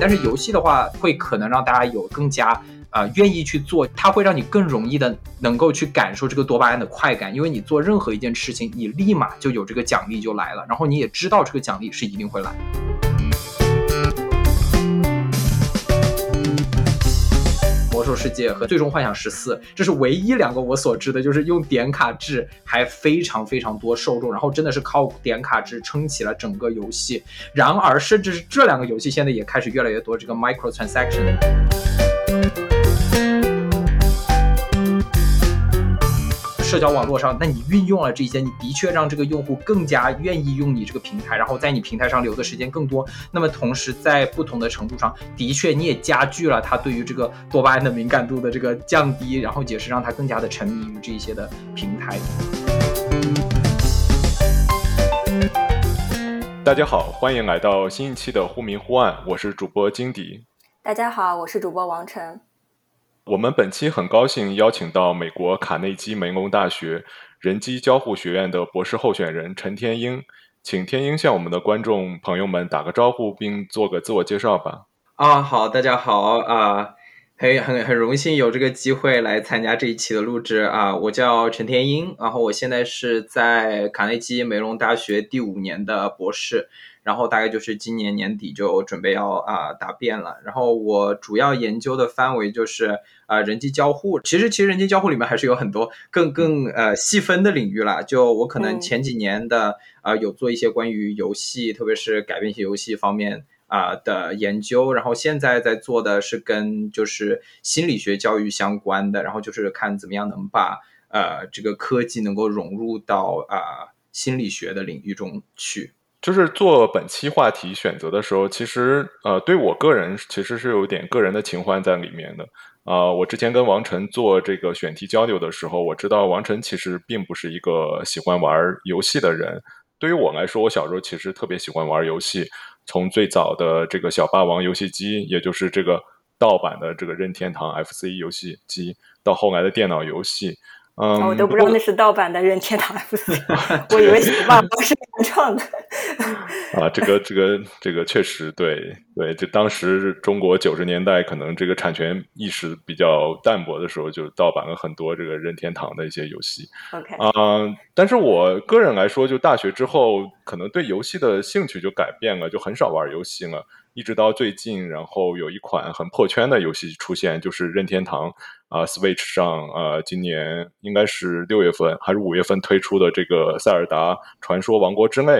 但是游戏的话，会可能让大家有更加呃愿意去做，它会让你更容易的能够去感受这个多巴胺的快感，因为你做任何一件事情，你立马就有这个奖励就来了，然后你也知道这个奖励是一定会来。兽世界和最终幻想十四，这是唯一两个我所知的，就是用点卡制还非常非常多受众，然后真的是靠点卡制撑起了整个游戏。然而，甚至是这两个游戏现在也开始越来越多这个 micro transaction。社交网络上，那你运用了这些，你的确让这个用户更加愿意用你这个平台，然后在你平台上留的时间更多。那么同时，在不同的程度上，的确你也加剧了他对于这个多巴胺的敏感度的这个降低，然后也是让他更加的沉迷于这一些的平台。大家好，欢迎来到新一期的忽明忽暗，我是主播金迪。大家好，我是主播王晨。我们本期很高兴邀请到美国卡内基梅隆大学人机交互学院的博士候选人陈天英，请天英向我们的观众朋友们打个招呼，并做个自我介绍吧。啊，好，大家好啊，很很很荣幸有这个机会来参加这一期的录制啊，我叫陈天英，然后我现在是在卡内基梅隆大学第五年的博士。然后大概就是今年年底就准备要啊答辩了。然后我主要研究的范围就是啊人机交互。其实其实人机交互里面还是有很多更更呃细分的领域啦。就我可能前几年的啊有做一些关于游戏，特别是改编型游戏方面啊的研究。然后现在在做的是跟就是心理学教育相关的。然后就是看怎么样能把呃这个科技能够融入到啊心理学的领域中去。就是做本期话题选择的时候，其实呃，对我个人其实是有点个人的情怀在里面的啊。我之前跟王晨做这个选题交流的时候，我知道王晨其实并不是一个喜欢玩游戏的人。对于我来说，我小时候其实特别喜欢玩游戏，从最早的这个小霸王游戏机，也就是这个盗版的这个任天堂 FC 游戏机，到后来的电脑游戏。嗯，我都不知道那是盗版的任天堂 FC，我以为小霸王是原创的。啊，这个这个这个确实对对，就当时中国九十年代可能这个产权意识比较淡薄的时候，就盗版了很多这个任天堂的一些游戏。OK，啊，但是我个人来说，就大学之后，可能对游戏的兴趣就改变了，就很少玩游戏了。一直到最近，然后有一款很破圈的游戏出现，就是任天堂啊，Switch 上啊，今年应该是六月份还是五月份推出的这个《塞尔达传说：王国之泪》，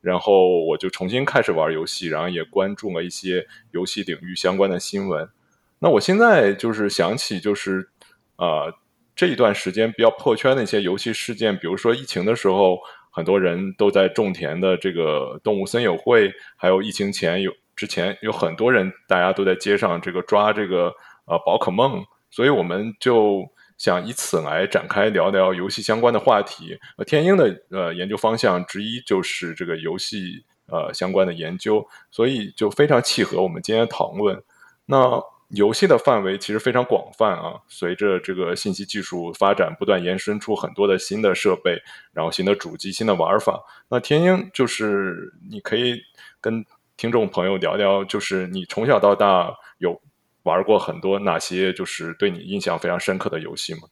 然后我就重新开始玩游戏，然后也关注了一些游戏领域相关的新闻。那我现在就是想起，就是啊，这一段时间比较破圈的一些游戏事件，比如说疫情的时候，很多人都在种田的这个动物森友会，还有疫情前有。之前有很多人，大家都在街上这个抓这个呃宝可梦，所以我们就想以此来展开聊聊游戏相关的话题。呃，天鹰的呃研究方向之一就是这个游戏呃相关的研究，所以就非常契合我们今天讨论。那游戏的范围其实非常广泛啊，随着这个信息技术发展，不断延伸出很多的新的设备，然后新的主机、新的玩法。那天鹰就是你可以跟。听众朋友，聊聊就是你从小到大有玩过很多哪些就是对你印象非常深刻的游戏吗？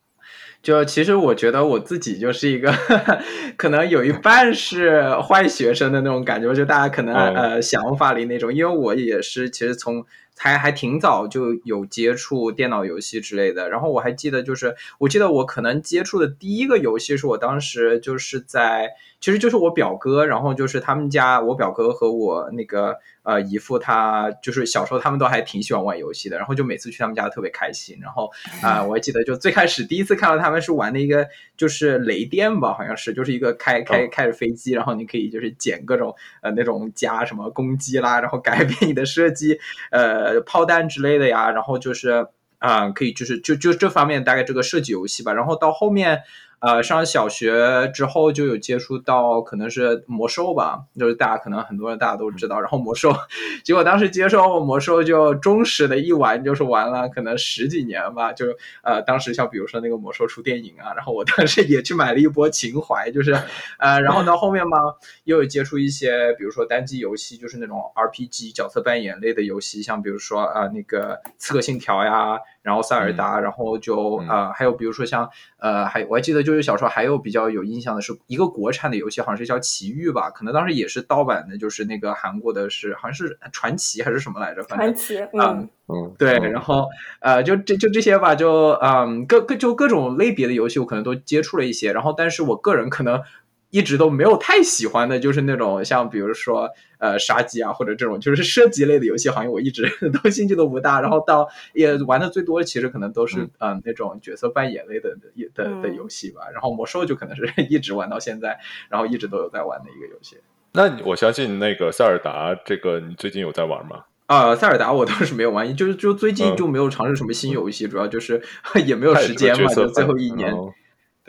就其实我觉得我自己就是一个 可能有一半是坏学生的那种感觉，就大家可能呃想法里那种，因为我也是其实从还还挺早就有接触电脑游戏之类的，然后我还记得就是我记得我可能接触的第一个游戏是我当时就是在。其实就是我表哥，然后就是他们家，我表哥和我那个呃姨父，他就是小时候他们都还挺喜欢玩游戏的，然后就每次去他们家特别开心。然后啊，我还记得就最开始第一次看到他们是玩的一个就是雷电吧，好像是就是一个开开开着飞机，然后你可以就是捡各种呃那种加什么攻击啦，然后改变你的射击呃炮弹之类的呀，然后就是啊可以就是就就这方面大概这个设计游戏吧，然后到后面。呃，上小学之后就有接触到，可能是魔兽吧，就是大家可能很多人大家都知道。然后魔兽，结果当时接受魔兽就忠实的一玩就是玩了可能十几年吧。就呃，当时像比如说那个魔兽出电影啊，然后我当时也去买了一波情怀，就是呃，然后到后面嘛，又有接触一些，比如说单机游戏，就是那种 RPG 角色扮演类的游戏，像比如说呃那个刺客信条呀。然后塞尔达，然后就呃，还有比如说像呃，还我还记得就是小时候还有比较有印象的是一个国产的游戏，好像是叫《奇遇》吧，可能当时也是盗版的，就是那个韩国的是好像是传奇还是什么来着？反正传奇，嗯嗯，对，然后呃，就这就这些吧，就嗯各各就各种类别的游戏，我可能都接触了一些，然后但是我个人可能。一直都没有太喜欢的，就是那种像比如说呃杀鸡啊，或者这种就是射击类的游戏，好像我一直 都兴趣都不大。然后到也玩的最多的，其实可能都是嗯那种角色扮演类的的的游戏吧。然后魔兽就可能是一直玩到现在，然后一直都有在玩的一个游戏。那我相信那个塞尔达这个你最近有在玩吗？啊，塞尔达我倒是没有玩，就是就最近就没有尝试什么新游戏，主要就是 也没有时间嘛，就最后一年。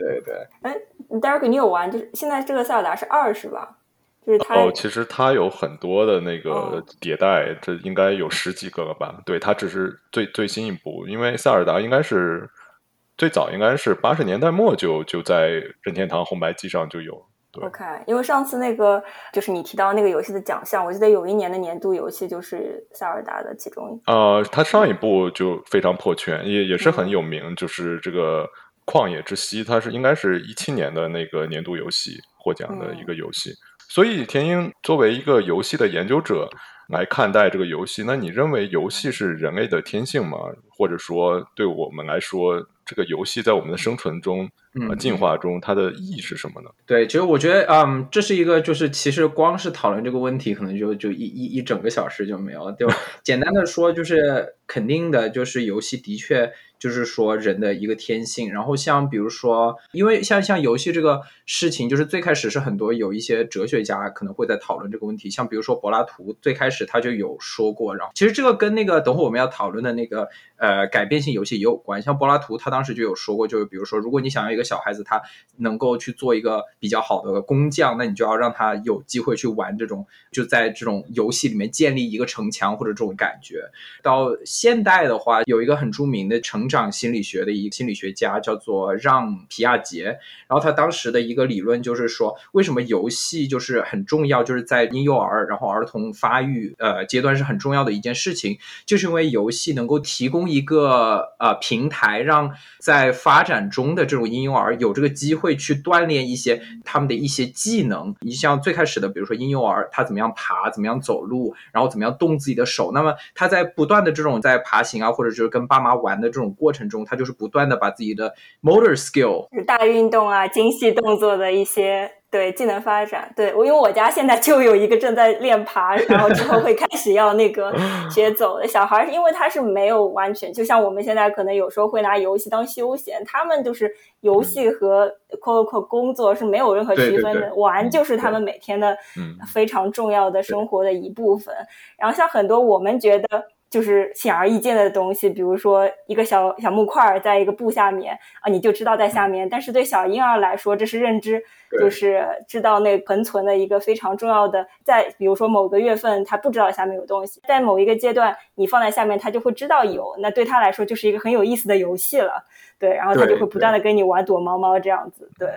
对对，哎，Derek，你有玩？就是现在这个塞尔达是二是吧？就是它哦，其实它有很多的那个迭代，这应该有十几个了吧？对，它只是最最新一部，因为塞尔达应该是最早应该是八十年代末就就在任天堂红白机上就有。OK，因为上次那个就是你提到那个游戏的奖项，我记得有一年的年度游戏就是塞尔达的其中一。呃，它上一部就非常破圈，也也是很有名，就是这个。旷野之息，它是应该是一七年的那个年度游戏获奖的一个游戏。所以，田英作为一个游戏的研究者来看待这个游戏，那你认为游戏是人类的天性吗？或者说，对我们来说，这个游戏在我们的生存中、进化中，它的意义是什么呢？对，其实我觉得，嗯，这是一个，就是其实光是讨论这个问题，可能就就一一一整个小时就没有了。就 简单的说，就是肯定的，就是游戏的确。就是说人的一个天性，然后像比如说，因为像像游戏这个事情，就是最开始是很多有一些哲学家可能会在讨论这个问题，像比如说柏拉图最开始他就有说过，然后其实这个跟那个等会我们要讨论的那个呃改变性游戏也有关，像柏拉图他当时就有说过，就是比如说如果你想要一个小孩子他能够去做一个比较好的工匠，那你就要让他有机会去玩这种就在这种游戏里面建立一个城墙或者这种感觉。到现代的话，有一个很著名的成长心理学的一个心理学家叫做让皮亚杰，然后他当时的一个理论就是说，为什么游戏就是很重要，就是在婴幼儿然后儿童发育呃阶段是很重要的一件事情，就是因为游戏能够提供一个呃平台，让在发展中的这种婴幼儿有这个机会去锻炼一些他们的一些技能。你像最开始的，比如说婴幼儿他怎么样爬，怎么样走路，然后怎么样动自己的手，那么他在不断的这种在爬行啊，或者就是跟爸妈玩的这种过程中。他就是不断的把自己的 motor skill，大运动啊，精细动作的一些对技能发展。对我，因为我家现在就有一个正在练爬，然后之后会开始要那个 学走的小孩，因为他是没有完全，就像我们现在可能有时候会拿游戏当休闲，他们就是游戏和 quote 工作是没有任何区分的，玩就是他们每天的非常重要的生活的一部分。然后像很多我们觉得。就是显而易见的东西，比如说一个小小木块在一个布下面啊，你就知道在下面。但是对小婴儿来说，这是认知，就是知道那恒存的一个非常重要的。在比如说某个月份，他不知道下面有东西，在某一个阶段，你放在下面，他就会知道有。那对他来说，就是一个很有意思的游戏了。对，然后他就会不断的跟你玩躲猫猫这样子。对。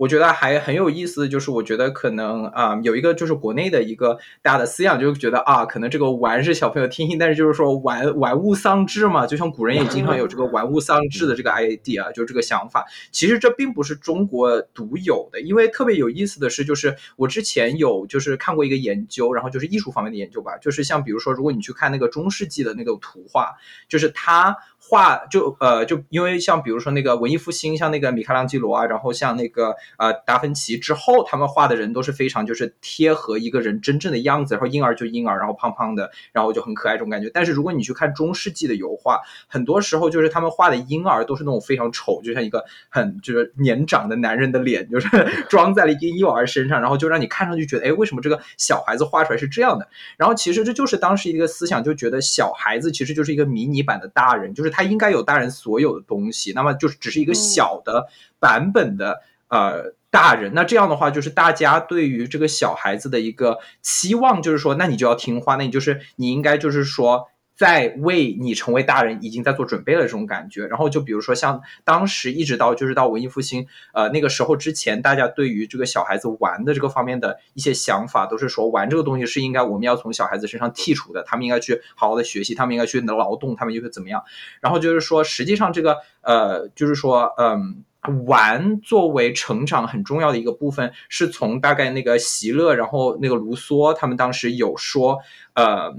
我觉得还很有意思，就是我觉得可能啊，有一个就是国内的一个大的思想，就觉得啊，可能这个玩是小朋友天性，但是就是说玩玩物丧志嘛，就像古人也经常有这个玩物丧志的这个 idea，就这个想法。其实这并不是中国独有的，因为特别有意思的是，就是我之前有就是看过一个研究，然后就是艺术方面的研究吧，就是像比如说，如果你去看那个中世纪的那个图画，就是它。画就呃就因为像比如说那个文艺复兴，像那个米开朗基罗啊，然后像那个呃达芬奇之后，他们画的人都是非常就是贴合一个人真正的样子，然后婴儿就婴儿，然后胖胖的，然后就很可爱这种感觉。但是如果你去看中世纪的油画，很多时候就是他们画的婴儿都是那种非常丑，就像一个很就是年长的男人的脸，就是 装在了婴幼儿身上，然后就让你看上去觉得，哎，为什么这个小孩子画出来是这样的？然后其实这就是当时一个思想，就觉得小孩子其实就是一个迷你版的大人，就是他。它应该有大人所有的东西，那么就是只是一个小的版本的呃大人。那这样的话，就是大家对于这个小孩子的一个期望，就是说，那你就要听话，那你就是你应该就是说。在为你成为大人已经在做准备了这种感觉，然后就比如说像当时一直到就是到文艺复兴，呃那个时候之前，大家对于这个小孩子玩的这个方面的一些想法，都是说玩这个东西是应该我们要从小孩子身上剔除的，他们应该去好好的学习，他们应该去劳动，他们就是怎么样。然后就是说，实际上这个呃，就是说，嗯，玩作为成长很重要的一个部分，是从大概那个席勒，然后那个卢梭他们当时有说，呃。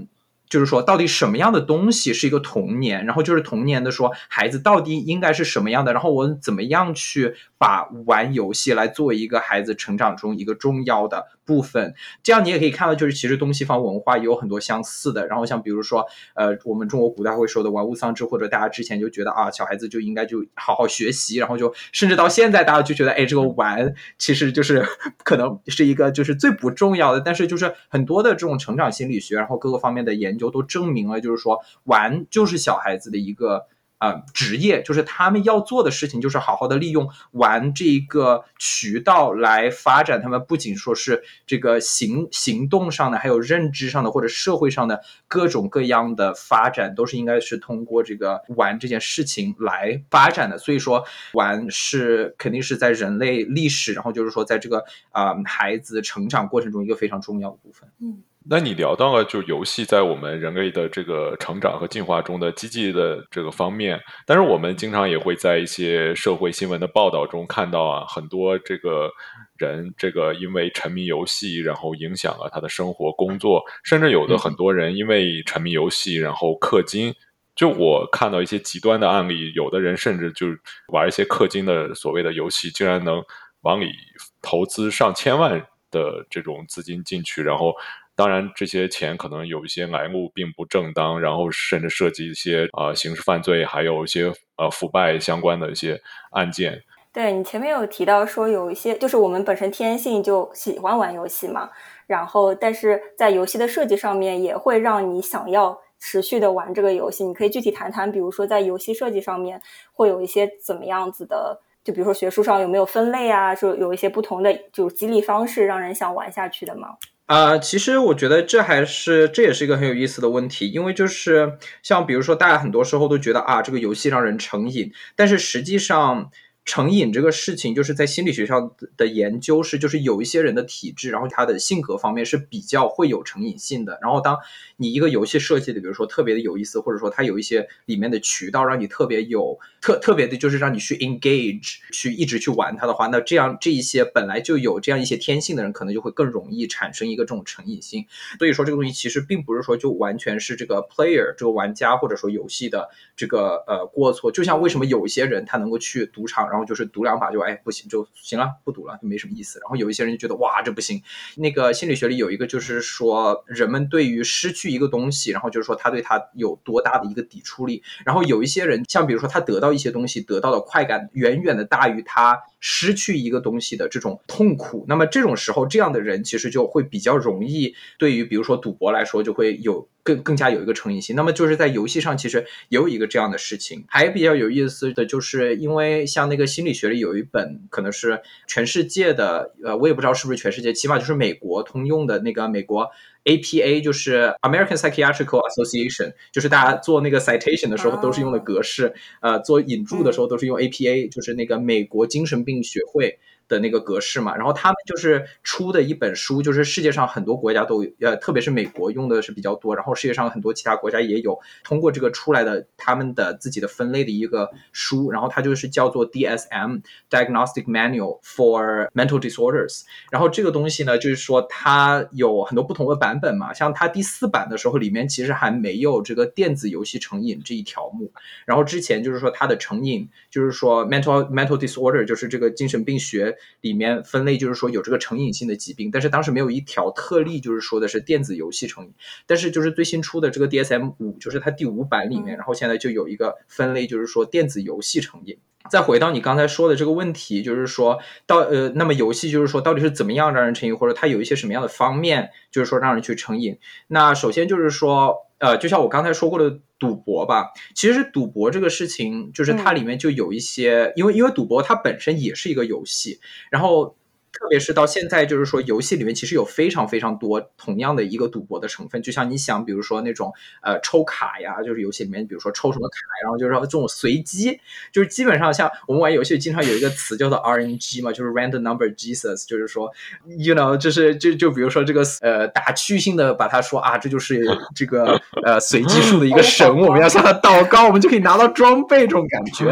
就是说，到底什么样的东西是一个童年？然后就是童年的说，孩子到底应该是什么样的？然后我怎么样去把玩游戏来作为一个孩子成长中一个重要的部分？这样你也可以看到，就是其实东西方文化也有很多相似的。然后像比如说，呃，我们中国古代会说的玩物丧志，或者大家之前就觉得啊，小孩子就应该就好好学习，然后就甚至到现在大家就觉得，哎，这个玩其实就是可能是一个就是最不重要的。但是就是很多的这种成长心理学，然后各个方面的研究。都证明了，就是说玩就是小孩子的一个。啊，职业就是他们要做的事情，就是好好的利用玩这个渠道来发展他们，不仅说是这个行行动上的，还有认知上的或者社会上的各种各样的发展，都是应该是通过这个玩这件事情来发展的。所以说，玩是肯定是在人类历史，然后就是说在这个啊孩子成长过程中一个非常重要的部分。嗯。那你聊到了就游戏在我们人类的这个成长和进化中的积极的这个方面，但是我们经常也会在一些社会新闻的报道中看到啊，很多这个人这个因为沉迷游戏，然后影响了他的生活、工作，甚至有的很多人因为沉迷游戏，然后氪金。就我看到一些极端的案例，有的人甚至就玩一些氪金的所谓的游戏，竟然能往里投资上千万的这种资金进去，然后。当然，这些钱可能有一些来路并不正当，然后甚至涉及一些啊刑事犯罪，还有一些呃腐败相关的一些案件。对你前面有提到说，有一些就是我们本身天性就喜欢玩游戏嘛，然后但是在游戏的设计上面也会让你想要持续的玩这个游戏。你可以具体谈谈，比如说在游戏设计上面会有一些怎么样子的？就比如说学术上有没有分类啊？说有一些不同的就是激励方式，让人想玩下去的吗？啊，其实我觉得这还是这也是一个很有意思的问题，因为就是像比如说，大家很多时候都觉得啊，这个游戏让人成瘾，但是实际上。成瘾这个事情，就是在心理学上的研究是，就是有一些人的体质，然后他的性格方面是比较会有成瘾性的。然后，当你一个游戏设计的，比如说特别的有意思，或者说它有一些里面的渠道让你特别有特特别的，就是让你去 engage，去一直去玩它的话，那这样这一些本来就有这样一些天性的人，可能就会更容易产生一个这种成瘾性。所以说，这个东西其实并不是说就完全是这个 player 这个玩家或者说游戏的这个呃过错。就像为什么有一些人他能够去赌场。然后就是赌两把就哎不行就行了不赌了就没什么意思。然后有一些人就觉得哇这不行。那个心理学里有一个就是说人们对于失去一个东西，然后就是说他对他有多大的一个抵触力。然后有一些人像比如说他得到一些东西得到的快感远远的大于他失去一个东西的这种痛苦。那么这种时候这样的人其实就会比较容易对于比如说赌博来说就会有。更更加有一个成瘾性，那么就是在游戏上其实也有一个这样的事情，还比较有意思的就是，因为像那个心理学里有一本可能是全世界的，呃，我也不知道是不是全世界，起码就是美国通用的那个美国 APA，就是 American Psychiatrical Association，就是大家做那个 citation 的时候都是用的格式，呃，做引注的时候都是用 APA，就是那个美国精神病学会。的那个格式嘛，然后他们就是出的一本书，就是世界上很多国家都呃，特别是美国用的是比较多，然后世界上很多其他国家也有通过这个出来的他们的自己的分类的一个书，然后它就是叫做 DSM Diagnostic Manual for Mental Disorders，然后这个东西呢，就是说它有很多不同的版本嘛，像它第四版的时候，里面其实还没有这个电子游戏成瘾这一条目，然后之前就是说它的成瘾，就是说 mental mental disorder 就是这个精神病学。里面分类就是说有这个成瘾性的疾病，但是当时没有一条特例，就是说的是电子游戏成瘾。但是就是最新出的这个 DSM 五，就是它第五版里面，然后现在就有一个分类，就是说电子游戏成瘾。再回到你刚才说的这个问题，就是说到呃，那么游戏就是说到底是怎么样让人成瘾，或者它有一些什么样的方面，就是说让人去成瘾？那首先就是说。呃，就像我刚才说过的赌博吧，其实赌博这个事情，就是它里面就有一些，因为因为赌博它本身也是一个游戏，然后。特别是到现在，就是说游戏里面其实有非常非常多同样的一个赌博的成分，就像你想，比如说那种呃抽卡呀，就是游戏里面，比如说抽什么卡，然后就是说这种随机，就是基本上像我们玩游戏经常有一个词叫做 RNG 嘛，就是 Random Number Jesus，就是说，you know，就是就就比如说这个呃打趣性的把它说啊，这就是这个呃随机数的一个神，我们要向他祷告，我们就可以拿到装备这种感觉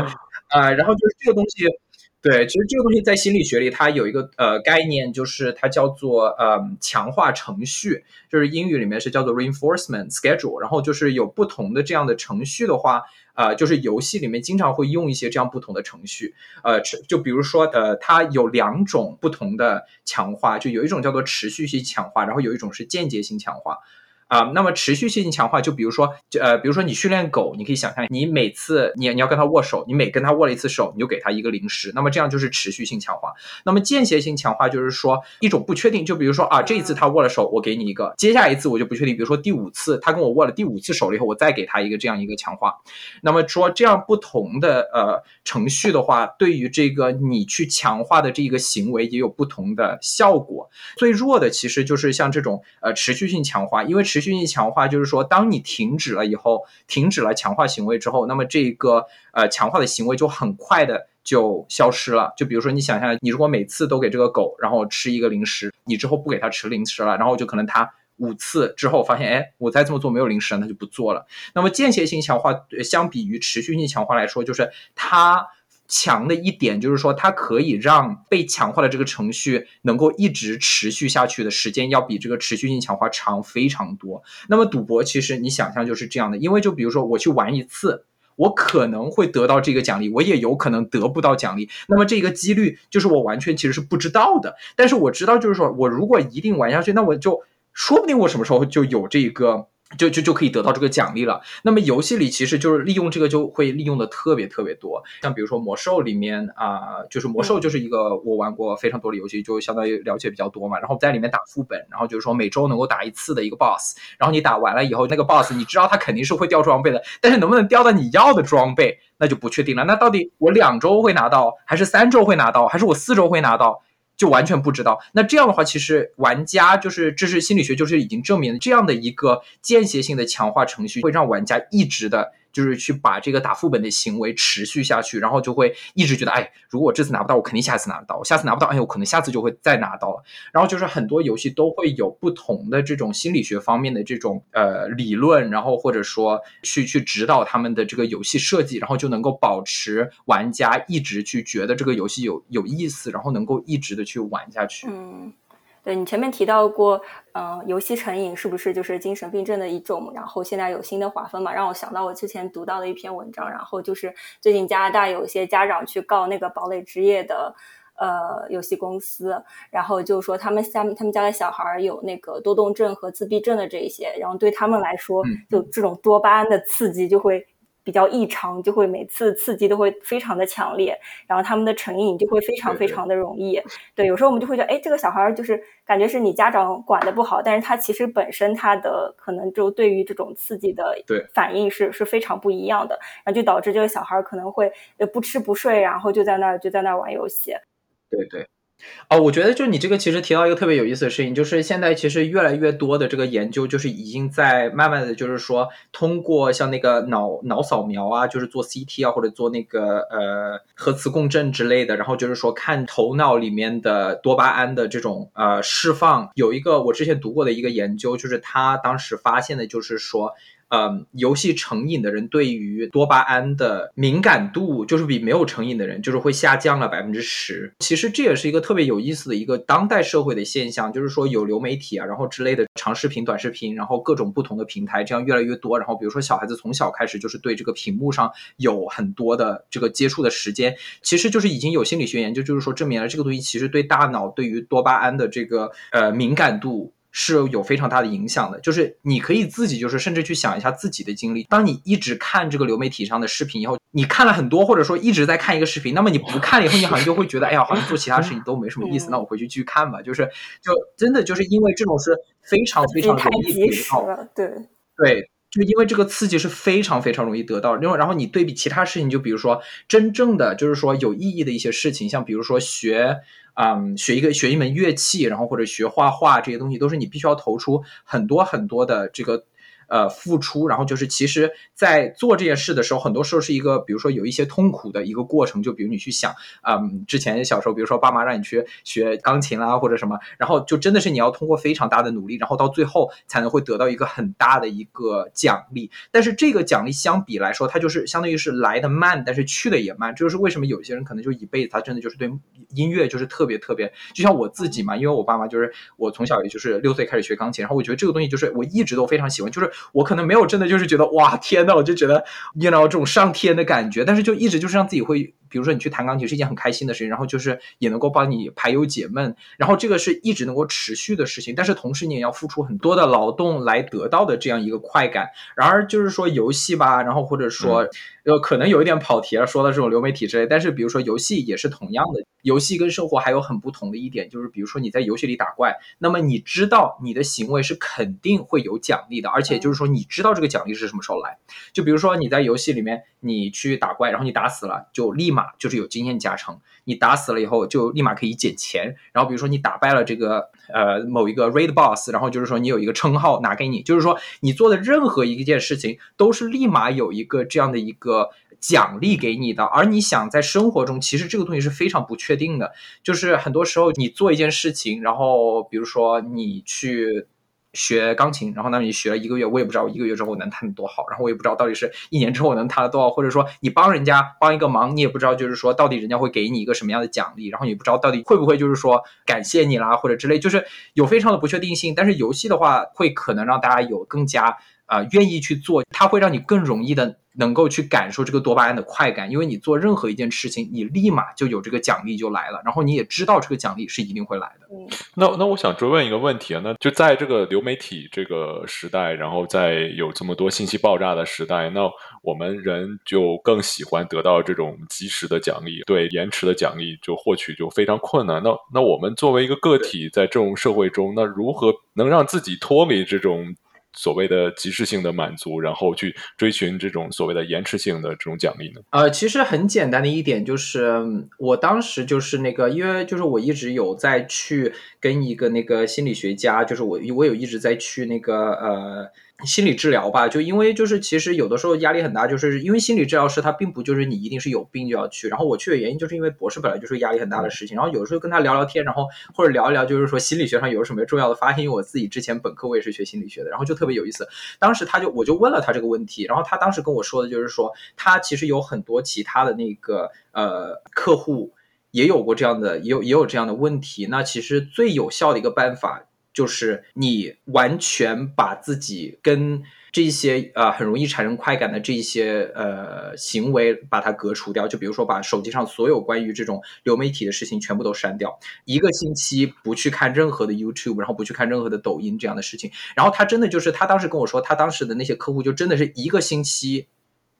啊，然后就是这个东西。对，其实这个东西在心理学里，它有一个呃概念，就是它叫做呃强化程序，就是英语里面是叫做 reinforcement schedule。然后就是有不同的这样的程序的话，呃，就是游戏里面经常会用一些这样不同的程序。呃，就比如说呃，它有两种不同的强化，就有一种叫做持续性强化，然后有一种是间接性强化。啊，那么持续性强化，就比如说，呃，比如说你训练狗，你可以想象，你每次你你要跟它握手，你每跟它握了一次手，你就给它一个零食，那么这样就是持续性强化。那么间歇性强化就是说一种不确定，就比如说啊，这一次他握了手，我给你一个，接下一次我就不确定，比如说第五次他跟我握了第五次手了以后，我再给他一个这样一个强化。那么说这样不同的呃程序的话，对于这个你去强化的这一个行为也有不同的效果。最弱的其实就是像这种呃持续性强化，因为持持续性强化就是说，当你停止了以后，停止了强化行为之后，那么这个呃强化的行为就很快的就消失了。就比如说，你想象，你如果每次都给这个狗，然后吃一个零食，你之后不给它吃零食了，然后就可能它五次之后发现，哎，我再这么做没有零食，那就不做了。那么间歇性强化相比于持续性强化来说，就是它。强的一点就是说，它可以让被强化的这个程序能够一直持续下去的时间，要比这个持续性强化长非常多。那么赌博其实你想象就是这样的，因为就比如说我去玩一次，我可能会得到这个奖励，我也有可能得不到奖励。那么这个几率就是我完全其实是不知道的。但是我知道，就是说我如果一定玩下去，那我就说不定我什么时候就有这个。就就就可以得到这个奖励了。那么游戏里其实就是利用这个，就会利用的特别特别多。像比如说魔兽里面啊，就是魔兽就是一个我玩过非常多的游戏，就相当于了解比较多嘛。然后在里面打副本，然后就是说每周能够打一次的一个 boss。然后你打完了以后，那个 boss 你知道他肯定是会掉装备的，但是能不能掉到你要的装备，那就不确定了。那到底我两周会拿到，还是三周会拿到，还是我四周会拿到？就完全不知道，那这样的话，其实玩家就是知识心理学，就是已经证明这样的一个间歇性的强化程序会让玩家一直的。就是去把这个打副本的行为持续下去，然后就会一直觉得，哎，如果我这次拿不到，我肯定下次拿得到；我下次拿不到，哎，我可能下次就会再拿到了。然后就是很多游戏都会有不同的这种心理学方面的这种呃理论，然后或者说去去指导他们的这个游戏设计，然后就能够保持玩家一直去觉得这个游戏有有意思，然后能够一直的去玩下去。嗯。对你前面提到过，嗯，游戏成瘾是不是就是精神病症的一种？然后现在有新的划分嘛，让我想到我之前读到的一篇文章。然后就是最近加拿大有一些家长去告那个堡垒之夜的呃游戏公司，然后就说他们家他们家的小孩有那个多动症和自闭症的这一些，然后对他们来说，就这种多巴胺的刺激就会。比较异常，就会每次刺激都会非常的强烈，然后他们的成瘾就会非常非常的容易。对，有时候我们就会觉得，哎，这个小孩就是感觉是你家长管的不好，但是他其实本身他的可能就对于这种刺激的反应是是非常不一样的，然后就导致这个小孩可能会呃不吃不睡，然后就在那儿就在那儿玩游戏。对对。哦，我觉得就你这个其实提到一个特别有意思的事情，就是现在其实越来越多的这个研究，就是已经在慢慢的就是说，通过像那个脑脑扫描啊，就是做 CT 啊，或者做那个呃核磁共振之类的，然后就是说看头脑里面的多巴胺的这种呃释放。有一个我之前读过的一个研究，就是他当时发现的就是说。呃，游戏成瘾的人对于多巴胺的敏感度，就是比没有成瘾的人，就是会下降了百分之十。其实这也是一个特别有意思的一个当代社会的现象，就是说有流媒体啊，然后之类的长视频、短视频，然后各种不同的平台，这样越来越多。然后比如说小孩子从小开始就是对这个屏幕上有很多的这个接触的时间，其实就是已经有心理学研究，就是说证明了这个东西其实对大脑对于多巴胺的这个呃敏感度。是有非常大的影响的，就是你可以自己就是甚至去想一下自己的经历。当你一直看这个流媒体上的视频以后，你看了很多，或者说一直在看一个视频，那么你不看了以后，你好像就会觉得，哎呀，好像做其他事情都没什么意思，那我回去继续看吧。就是，就真的就是因为这种是非常非常容易及时了，对对就因为这个刺激是非常非常容易得到，另外然后你对比其他事情，就比如说真正的就是说有意义的一些事情，像比如说学，嗯，学一个学一门乐器，然后或者学画画这些东西，都是你必须要投出很多很多的这个。呃，付出，然后就是其实，在做这件事的时候，很多时候是一个，比如说有一些痛苦的一个过程。就比如你去想，嗯，之前小时候，比如说爸妈让你去学钢琴啦，或者什么，然后就真的是你要通过非常大的努力，然后到最后才能会得到一个很大的一个奖励。但是这个奖励相比来说，它就是相当于是来的慢，但是去的也慢。这就是为什么有些人可能就一辈子，他真的就是对音乐就是特别特别，就像我自己嘛，因为我爸妈就是我从小也就是六岁开始学钢琴，然后我觉得这个东西就是我一直都非常喜欢，就是。我可能没有真的就是觉得哇天呐，我就觉得，you know 这种上天的感觉，但是就一直就是让自己会。比如说你去弹钢琴是一件很开心的事情，然后就是也能够帮你排忧解闷，然后这个是一直能够持续的事情，但是同时你也要付出很多的劳动来得到的这样一个快感。然而就是说游戏吧，然后或者说呃可能有一点跑题了，说到这种流媒体之类，但是比如说游戏也是同样的，游戏跟生活还有很不同的一点，就是比如说你在游戏里打怪，那么你知道你的行为是肯定会有奖励的，而且就是说你知道这个奖励是什么时候来，就比如说你在游戏里面你去打怪，然后你打死了就立马。就是有经验加成，你打死了以后就立马可以捡钱。然后比如说你打败了这个呃某一个 raid boss，然后就是说你有一个称号拿给你，就是说你做的任何一件事情都是立马有一个这样的一个奖励给你的。而你想在生活中，其实这个东西是非常不确定的，就是很多时候你做一件事情，然后比如说你去。学钢琴，然后呢，你学了一个月，我也不知道一个月之后能弹多好，然后我也不知道到底是一年之后能弹得多好，或者说你帮人家帮一个忙，你也不知道就是说到底人家会给你一个什么样的奖励，然后也不知道到底会不会就是说感谢你啦或者之类，就是有非常的不确定性。但是游戏的话，会可能让大家有更加啊愿意去做，它会让你更容易的。能够去感受这个多巴胺的快感，因为你做任何一件事情，你立马就有这个奖励就来了，然后你也知道这个奖励是一定会来的。那那我想追问一个问题啊，那就在这个流媒体这个时代，然后在有这么多信息爆炸的时代，那我们人就更喜欢得到这种及时的奖励，对延迟的奖励就获取就非常困难。那那我们作为一个个体，在这种社会中，那如何能让自己脱离这种？所谓的即时性的满足，然后去追寻这种所谓的延迟性的这种奖励呢？呃，其实很简单的一点就是，我当时就是那个，因为就是我一直有在去跟一个那个心理学家，就是我我有一直在去那个呃。心理治疗吧，就因为就是其实有的时候压力很大，就是因为心理治疗师他并不就是你一定是有病就要去，然后我去的原因就是因为博士本来就是压力很大的事情，然后有时候跟他聊聊天，然后或者聊一聊就是说心理学上有什么重要的发现，因为我自己之前本科我也是学心理学的，然后就特别有意思。当时他就我就问了他这个问题，然后他当时跟我说的就是说他其实有很多其他的那个呃客户也有过这样的，也有也有这样的问题，那其实最有效的一个办法。就是你完全把自己跟这些呃很容易产生快感的这些呃行为把它隔除掉，就比如说把手机上所有关于这种流媒体的事情全部都删掉，一个星期不去看任何的 YouTube，然后不去看任何的抖音这样的事情。然后他真的就是他当时跟我说，他当时的那些客户就真的是一个星期。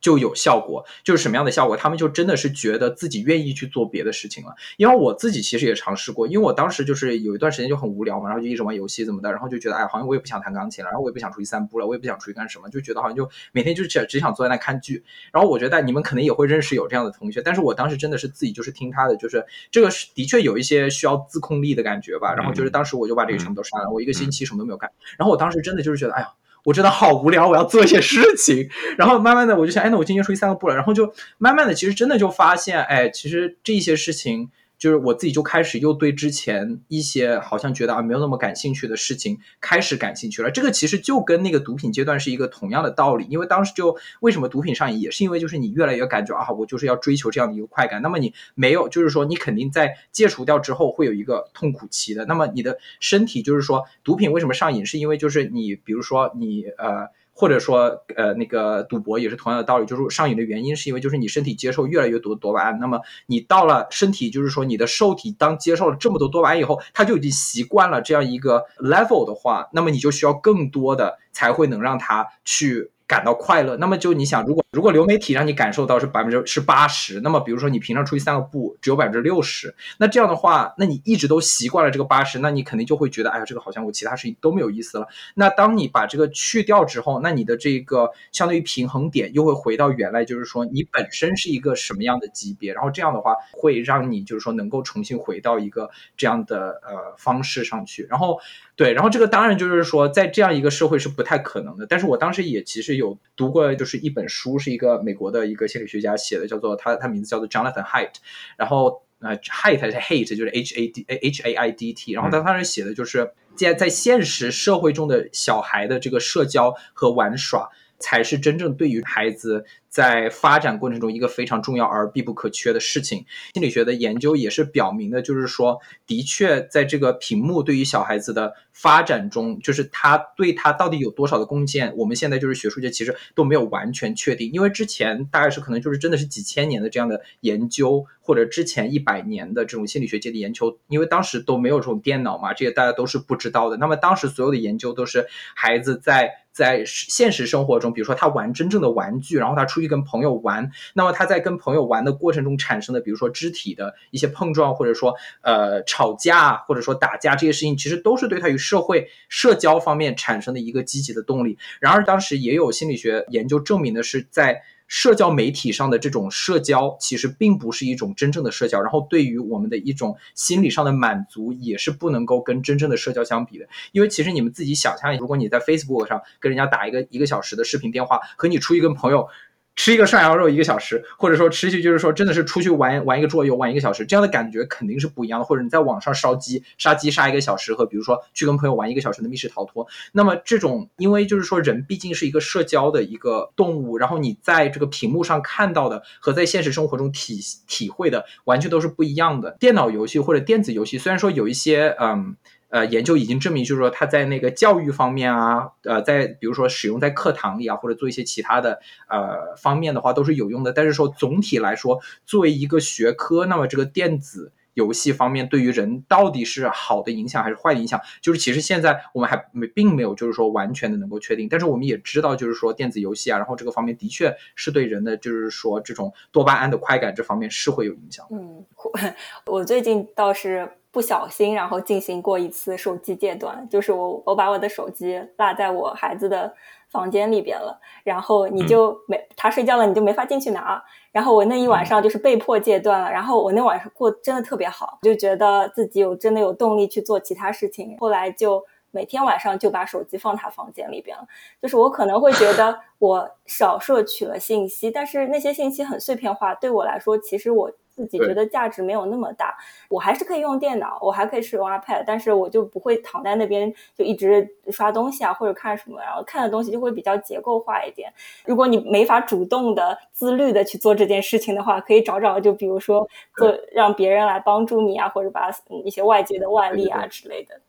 就有效果，就是什么样的效果？他们就真的是觉得自己愿意去做别的事情了。因为我自己其实也尝试过，因为我当时就是有一段时间就很无聊嘛，然后就一直玩游戏怎么的，然后就觉得哎，好像我也不想弹钢琴了，然后我也不想出去散步了，我也不想出去干什么，就觉得好像就每天就只只想坐在那看剧。然后我觉得你们可能也会认识有这样的同学，但是我当时真的是自己就是听他的，就是这个是的确有一些需要自控力的感觉吧。然后就是当时我就把这个全部都删了，我一个星期什么都没有干。然后我当时真的就是觉得哎呀。我真的好无聊，我要做一些事情。然后慢慢的，我就想，哎，那我今天出去散个步了。然后就慢慢的，其实真的就发现，哎，其实这些事情。就是我自己就开始又对之前一些好像觉得啊没有那么感兴趣的事情开始感兴趣了。这个其实就跟那个毒品阶段是一个同样的道理。因为当时就为什么毒品上瘾，也是因为就是你越来越感觉啊，我就是要追求这样的一个快感。那么你没有，就是说你肯定在戒除掉之后会有一个痛苦期的。那么你的身体就是说毒品为什么上瘾，是因为就是你比如说你呃。或者说，呃，那个赌博也是同样的道理，就是上瘾的原因是因为就是你身体接受越来越多多巴胺，那么你到了身体就是说你的受体当接受了这么多多巴胺以后，它就已经习惯了这样一个 level 的话，那么你就需要更多的才会能让它去。感到快乐。那么就你想，如果如果流媒体让你感受到是百分之是八十，那么比如说你平常出去散个步只有百分之六十，那这样的话，那你一直都习惯了这个八十，那你肯定就会觉得，哎呀，这个好像我其他事情都没有意思了。那当你把这个去掉之后，那你的这个相对于平衡点又会回到原来，就是说你本身是一个什么样的级别，然后这样的话会让你就是说能够重新回到一个这样的呃方式上去，然后。对，然后这个当然就是说，在这样一个社会是不太可能的。但是我当时也其实有读过，就是一本书，是一个美国的一个心理学家写的，叫做他他名字叫做 Jonathan Haidt，然后呃 Haidt 是 hate 就是 H A D H A I D T，然后他当时写的就是在在现实社会中的小孩的这个社交和玩耍，才是真正对于孩子。在发展过程中，一个非常重要而必不可缺的事情，心理学的研究也是表明的，就是说，的确，在这个屏幕对于小孩子的发展中，就是他对他到底有多少的贡献，我们现在就是学术界其实都没有完全确定，因为之前大概是可能就是真的是几千年的这样的研究，或者之前一百年的这种心理学界的研究，因为当时都没有这种电脑嘛，这些大家都是不知道的。那么当时所有的研究都是孩子在在现实生活中，比如说他玩真正的玩具，然后他出。去跟朋友玩，那么他在跟朋友玩的过程中产生的，比如说肢体的一些碰撞，或者说呃吵架，或者说打架这些事情，其实都是对他与社会社交方面产生的一个积极的动力。然而，当时也有心理学研究证明的是，在社交媒体上的这种社交，其实并不是一种真正的社交。然后，对于我们的一种心理上的满足，也是不能够跟真正的社交相比的。因为其实你们自己想象，如果你在 Facebook 上跟人家打一个一个小时的视频电话，和你出去跟朋友。吃一个涮羊肉一个小时，或者说持续就是说真的是出去玩玩一个桌游玩一个小时，这样的感觉肯定是不一样的。或者你在网上烧鸡杀鸡杀一个小时，和比如说去跟朋友玩一个小时的密室逃脱，那么这种因为就是说人毕竟是一个社交的一个动物，然后你在这个屏幕上看到的和在现实生活中体体会的完全都是不一样的。电脑游戏或者电子游戏虽然说有一些嗯。呃，研究已经证明，就是说他在那个教育方面啊，呃，在比如说使用在课堂里啊，或者做一些其他的呃方面的话，都是有用的。但是说总体来说，作为一个学科，那么这个电子游戏方面对于人到底是好的影响还是坏的影响，就是其实现在我们还没并没有就是说完全的能够确定。但是我们也知道，就是说电子游戏啊，然后这个方面的确是对人的就是说这种多巴胺的快感这方面是会有影响。嗯，我最近倒是。不小心，然后进行过一次手机戒断，就是我我把我的手机落在我孩子的房间里边了，然后你就没他睡觉了，你就没法进去拿，然后我那一晚上就是被迫戒断了，然后我那晚上过真的特别好，就觉得自己有真的有动力去做其他事情，后来就每天晚上就把手机放他房间里边了，就是我可能会觉得我少摄取了信息，但是那些信息很碎片化，对我来说，其实我。自己觉得价值没有那么大，我还是可以用电脑，我还可以使用 iPad，但是我就不会躺在那边就一直刷东西啊，或者看什么，然后看的东西就会比较结构化一点。如果你没法主动的、自律的去做这件事情的话，可以找找，就比如说做让别人来帮助你啊，或者把一些外界的外力啊之类的。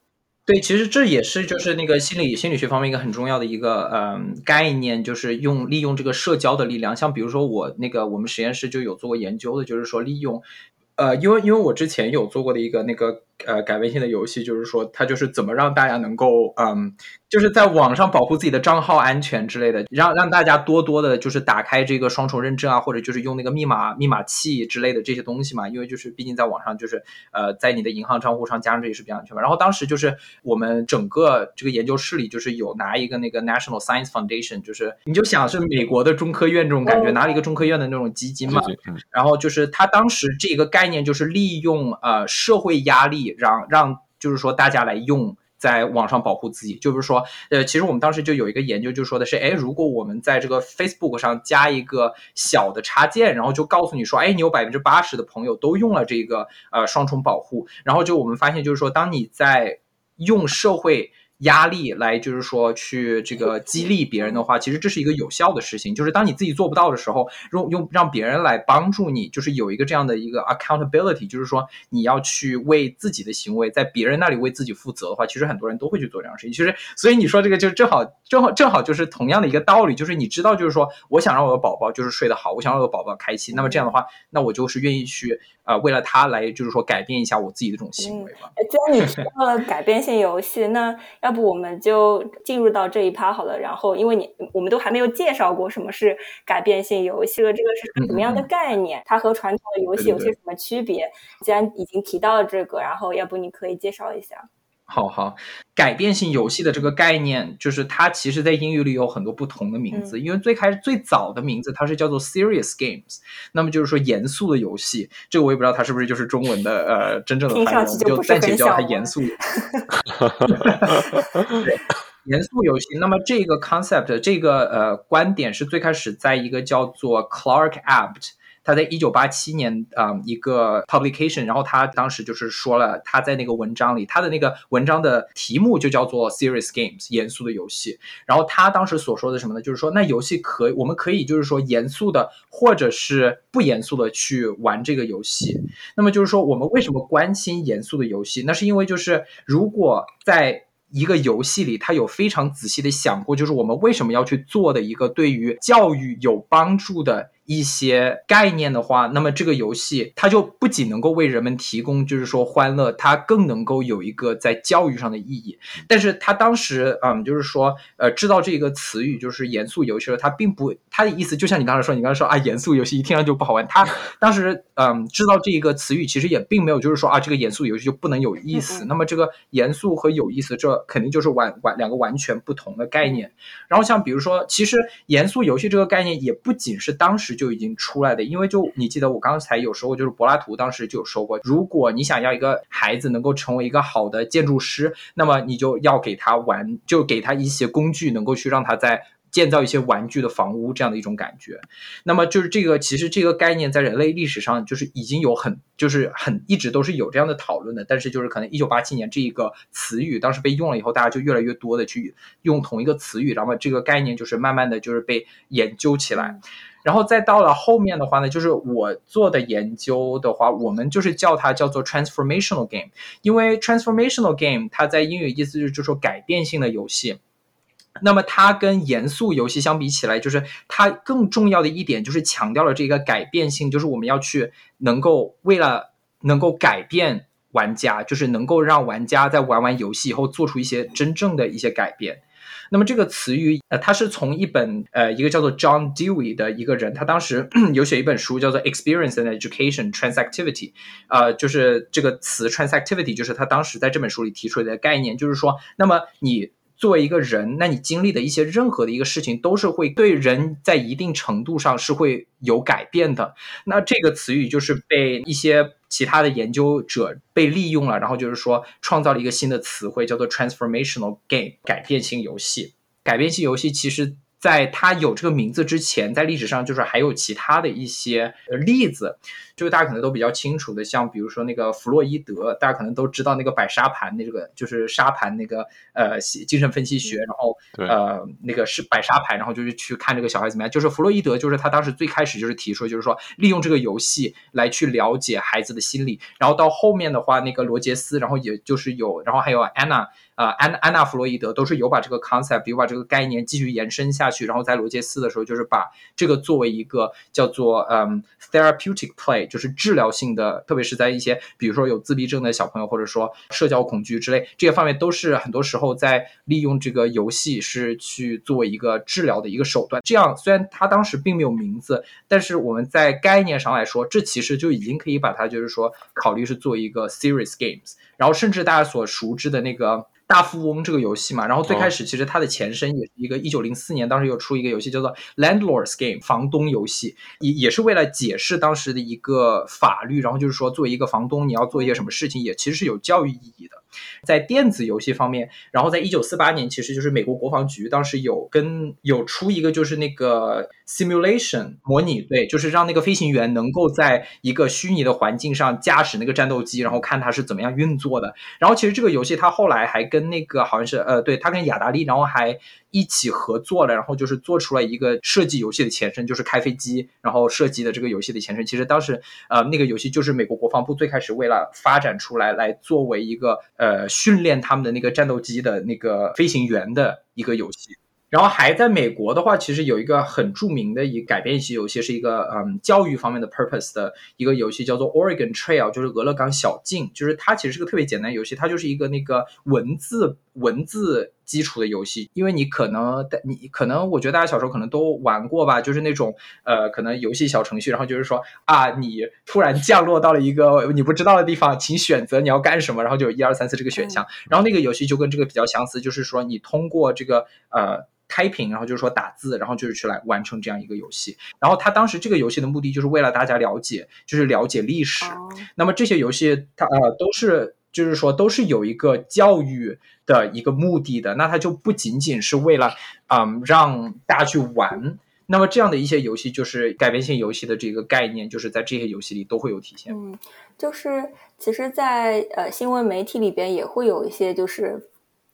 对，其实这也是就是那个心理心理学方面一个很重要的一个嗯概念，就是用利用这个社交的力量。像比如说我那个我们实验室就有做过研究的，就是说利用，呃，因为因为我之前有做过的一个那个呃改变性的游戏，就是说它就是怎么让大家能够嗯。就是在网上保护自己的账号安全之类的，让让大家多多的，就是打开这个双重认证啊，或者就是用那个密码密码器之类的这些东西嘛。因为就是毕竟在网上，就是呃，在你的银行账户上加上这也是比较安全嘛。然后当时就是我们整个这个研究室里，就是有拿一个那个 National Science Foundation，就是你就想是美国的中科院这种感觉，拿了一个中科院的那种基金嘛。然后就是他当时这个概念就是利用呃社会压力，让让就是说大家来用。在网上保护自己，就是说，呃，其实我们当时就有一个研究，就说的是，哎，如果我们在这个 Facebook 上加一个小的插件，然后就告诉你说，哎，你有百分之八十的朋友都用了这个呃双重保护，然后就我们发现，就是说，当你在用社会。压力来就是说去这个激励别人的话，其实这是一个有效的事情。就是当你自己做不到的时候，用用让别人来帮助你，就是有一个这样的一个 accountability，就是说你要去为自己的行为在别人那里为自己负责的话，其实很多人都会去做这样的事情。其实，所以你说这个就正好正好正好就是同样的一个道理，就是你知道，就是说我想让我的宝宝就是睡得好，我想让我的宝宝开心，那么这样的话，那我就是愿意去。啊，为了他来，就是说改变一下我自己的这种行为吧。既然你提到了改变性游戏，那要要不我们就进入到这一趴好了。然后，因为你我们都还没有介绍过什么是改变性游戏了，这个是个什么样的概念？它和传统的游戏有些什么区别？既然已经提到了这个，然后要不你可以介绍一下。好好，改变性游戏的这个概念，就是它其实在英语里有很多不同的名字。因为最开始最早的名字它是叫做 serious games，那么就是说严肃的游戏。这个我也不知道它是不是就是中文的呃真正的翻译，就暂且叫它严肃。对，严肃游戏。那么这个 concept 这个呃观点是最开始在一个叫做 Clark Abt。他在一九八七年啊一个 publication，然后他当时就是说了，他在那个文章里，他的那个文章的题目就叫做 serious games，严肃的游戏。然后他当时所说的什么呢？就是说，那游戏可我们可以就是说严肃的或者是不严肃的去玩这个游戏。那么就是说，我们为什么关心严肃的游戏？那是因为就是如果在一个游戏里，他有非常仔细的想过，就是我们为什么要去做的一个对于教育有帮助的。一些概念的话，那么这个游戏它就不仅能够为人们提供，就是说欢乐，它更能够有一个在教育上的意义。但是他当时，嗯，就是说，呃，知道这个词语就是严肃游戏的时候，他并不，他的意思就像你刚才说，你刚才说啊，严肃游戏一听上就不好玩。他当时，嗯，知道这一个词语，其实也并没有就是说啊，这个严肃游戏就不能有意思。那么这个严肃和有意思，这肯定就是完完两个完全不同的概念。然后像比如说，其实严肃游戏这个概念也不仅是当时。就已经出来的，因为就你记得我刚才有说过，就是柏拉图当时就有说过，如果你想要一个孩子能够成为一个好的建筑师，那么你就要给他玩，就给他一些工具，能够去让他在建造一些玩具的房屋这样的一种感觉。那么就是这个，其实这个概念在人类历史上就是已经有很，就是很一直都是有这样的讨论的。但是就是可能一九八七年这一个词语当时被用了以后，大家就越来越多的去用同一个词语，然后这个概念就是慢慢的就是被研究起来。然后再到了后面的话呢，就是我做的研究的话，我们就是叫它叫做 transformational game，因为 transformational game 它在英语意思就是就说改变性的游戏。那么它跟严肃游戏相比起来，就是它更重要的一点就是强调了这个改变性，就是我们要去能够为了能够改变玩家，就是能够让玩家在玩完游戏以后做出一些真正的一些改变。那么这个词语，呃，它是从一本呃一个叫做 John Dewey 的一个人，他当时 有写一本书叫做 Experience and Education Transactivity，呃，就是这个词 Transactivity，就是他当时在这本书里提出来的概念，就是说，那么你。作为一个人，那你经历的一些任何的一个事情，都是会对人在一定程度上是会有改变的。那这个词语就是被一些其他的研究者被利用了，然后就是说创造了一个新的词汇，叫做 transformational game，改变性游戏。改变性游戏其实。在他有这个名字之前，在历史上就是还有其他的一些例子，就是大家可能都比较清楚的，像比如说那个弗洛伊德，大家可能都知道那个摆沙盘那个，就是沙盘那个呃精神分析学，然后呃那个是摆沙盘，然后就是去看这个小孩怎么样。就是弗洛伊德，就是他当时最开始就是提出，就是说利用这个游戏来去了解孩子的心理，然后到后面的话，那个罗杰斯，然后也就是有，然后还有安娜。啊，安安娜弗洛伊德都是有把这个 concept，有把这个概念继续延伸下去，然后在罗杰斯的时候，就是把这个作为一个叫做嗯 therapeutic play，就是治疗性的，特别是在一些比如说有自闭症的小朋友，或者说社交恐惧之类这些方面，都是很多时候在利用这个游戏是去作为一个治疗的一个手段。这样虽然他当时并没有名字，但是我们在概念上来说，这其实就已经可以把它就是说考虑是做一个 serious games，然后甚至大家所熟知的那个。大富翁这个游戏嘛，然后最开始其实它的前身也是一个一九零四年，当时又出一个游戏叫做 Landlord's Game 房东游戏，也也是为了解释当时的一个法律，然后就是说作为一个房东你要做一些什么事情，也其实是有教育意义的。在电子游戏方面，然后在一九四八年，其实就是美国国防局当时有跟有出一个就是那个 simulation 模拟，对，就是让那个飞行员能够在一个虚拟的环境上驾驶那个战斗机，然后看它是怎么样运作的。然后其实这个游戏它后来还跟那个好像是呃，对，它跟雅达利，然后还。一起合作了，然后就是做出来一个设计游戏的前身，就是开飞机，然后设计的这个游戏的前身。其实当时，呃，那个游戏就是美国国防部最开始为了发展出来，来作为一个呃训练他们的那个战斗机的那个飞行员的一个游戏。然后还在美国的话，其实有一个很著名的一改编型游戏，是一个嗯教育方面的 purpose 的一个游戏，叫做 Oregon Trail，就是俄勒冈小径。就是它其实是个特别简单游戏，它就是一个那个文字文字基础的游戏，因为你可能你可能我觉得大家小时候可能都玩过吧，就是那种呃可能游戏小程序，然后就是说啊你突然降落到了一个你不知道的地方，请选择你要干什么，然后就一二三四这个选项，然后那个游戏就跟这个比较相似，就是说你通过这个呃。开屏，然后就是说打字，然后就是去来完成这样一个游戏。然后他当时这个游戏的目的就是为了大家了解，就是了解历史。那么这些游戏它呃都是就是说都是有一个教育的一个目的的。那它就不仅仅是为了嗯让大家去玩。那么这样的一些游戏就是改变性游戏的这个概念，就是在这些游戏里都会有体现。嗯，就是其实，在呃新闻媒体里边也会有一些就是。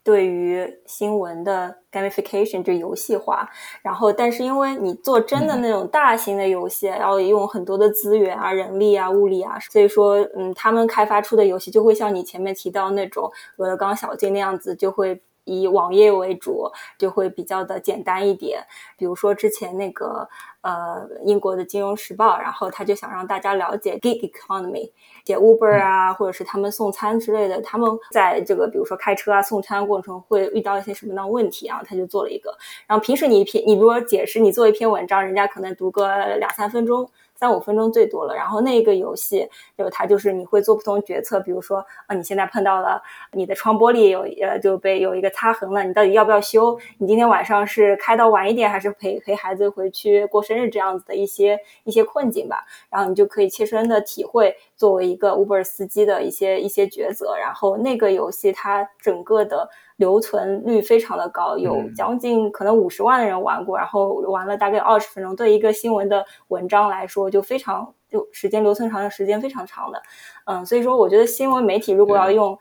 对于新闻的 gamification 就游戏化，然后但是因为你做真的那种大型的游戏，要用很多的资源啊、人力啊、物力啊，所以说，嗯，他们开发出的游戏就会像你前面提到那种俄勒冈小径那样子，就会以网页为主，就会比较的简单一点。比如说之前那个。呃，英国的金融时报，然后他就想让大家了解 gig economy，写 Uber 啊，或者是他们送餐之类的，他们在这个比如说开车啊、送餐过程会遇到一些什么样的问题，然后他就做了一个。然后平时你一篇，你如果解释，你做一篇文章，人家可能读个两三分钟。三五分钟最多了，然后那个游戏就它就是你会做不同决策，比如说啊，你现在碰到了你的窗玻璃有呃就被有一个擦痕了，你到底要不要修？你今天晚上是开到晚一点，还是陪陪孩子回去过生日这样子的一些一些困境吧？然后你就可以切身的体会作为一个 Uber 司机的一些一些抉择。然后那个游戏它整个的。留存率非常的高，有将近可能五十万的人玩过，然后玩了大概二十分钟。对一个新闻的文章来说，就非常就时间留存长的时间非常长的，嗯，所以说我觉得新闻媒体如果要用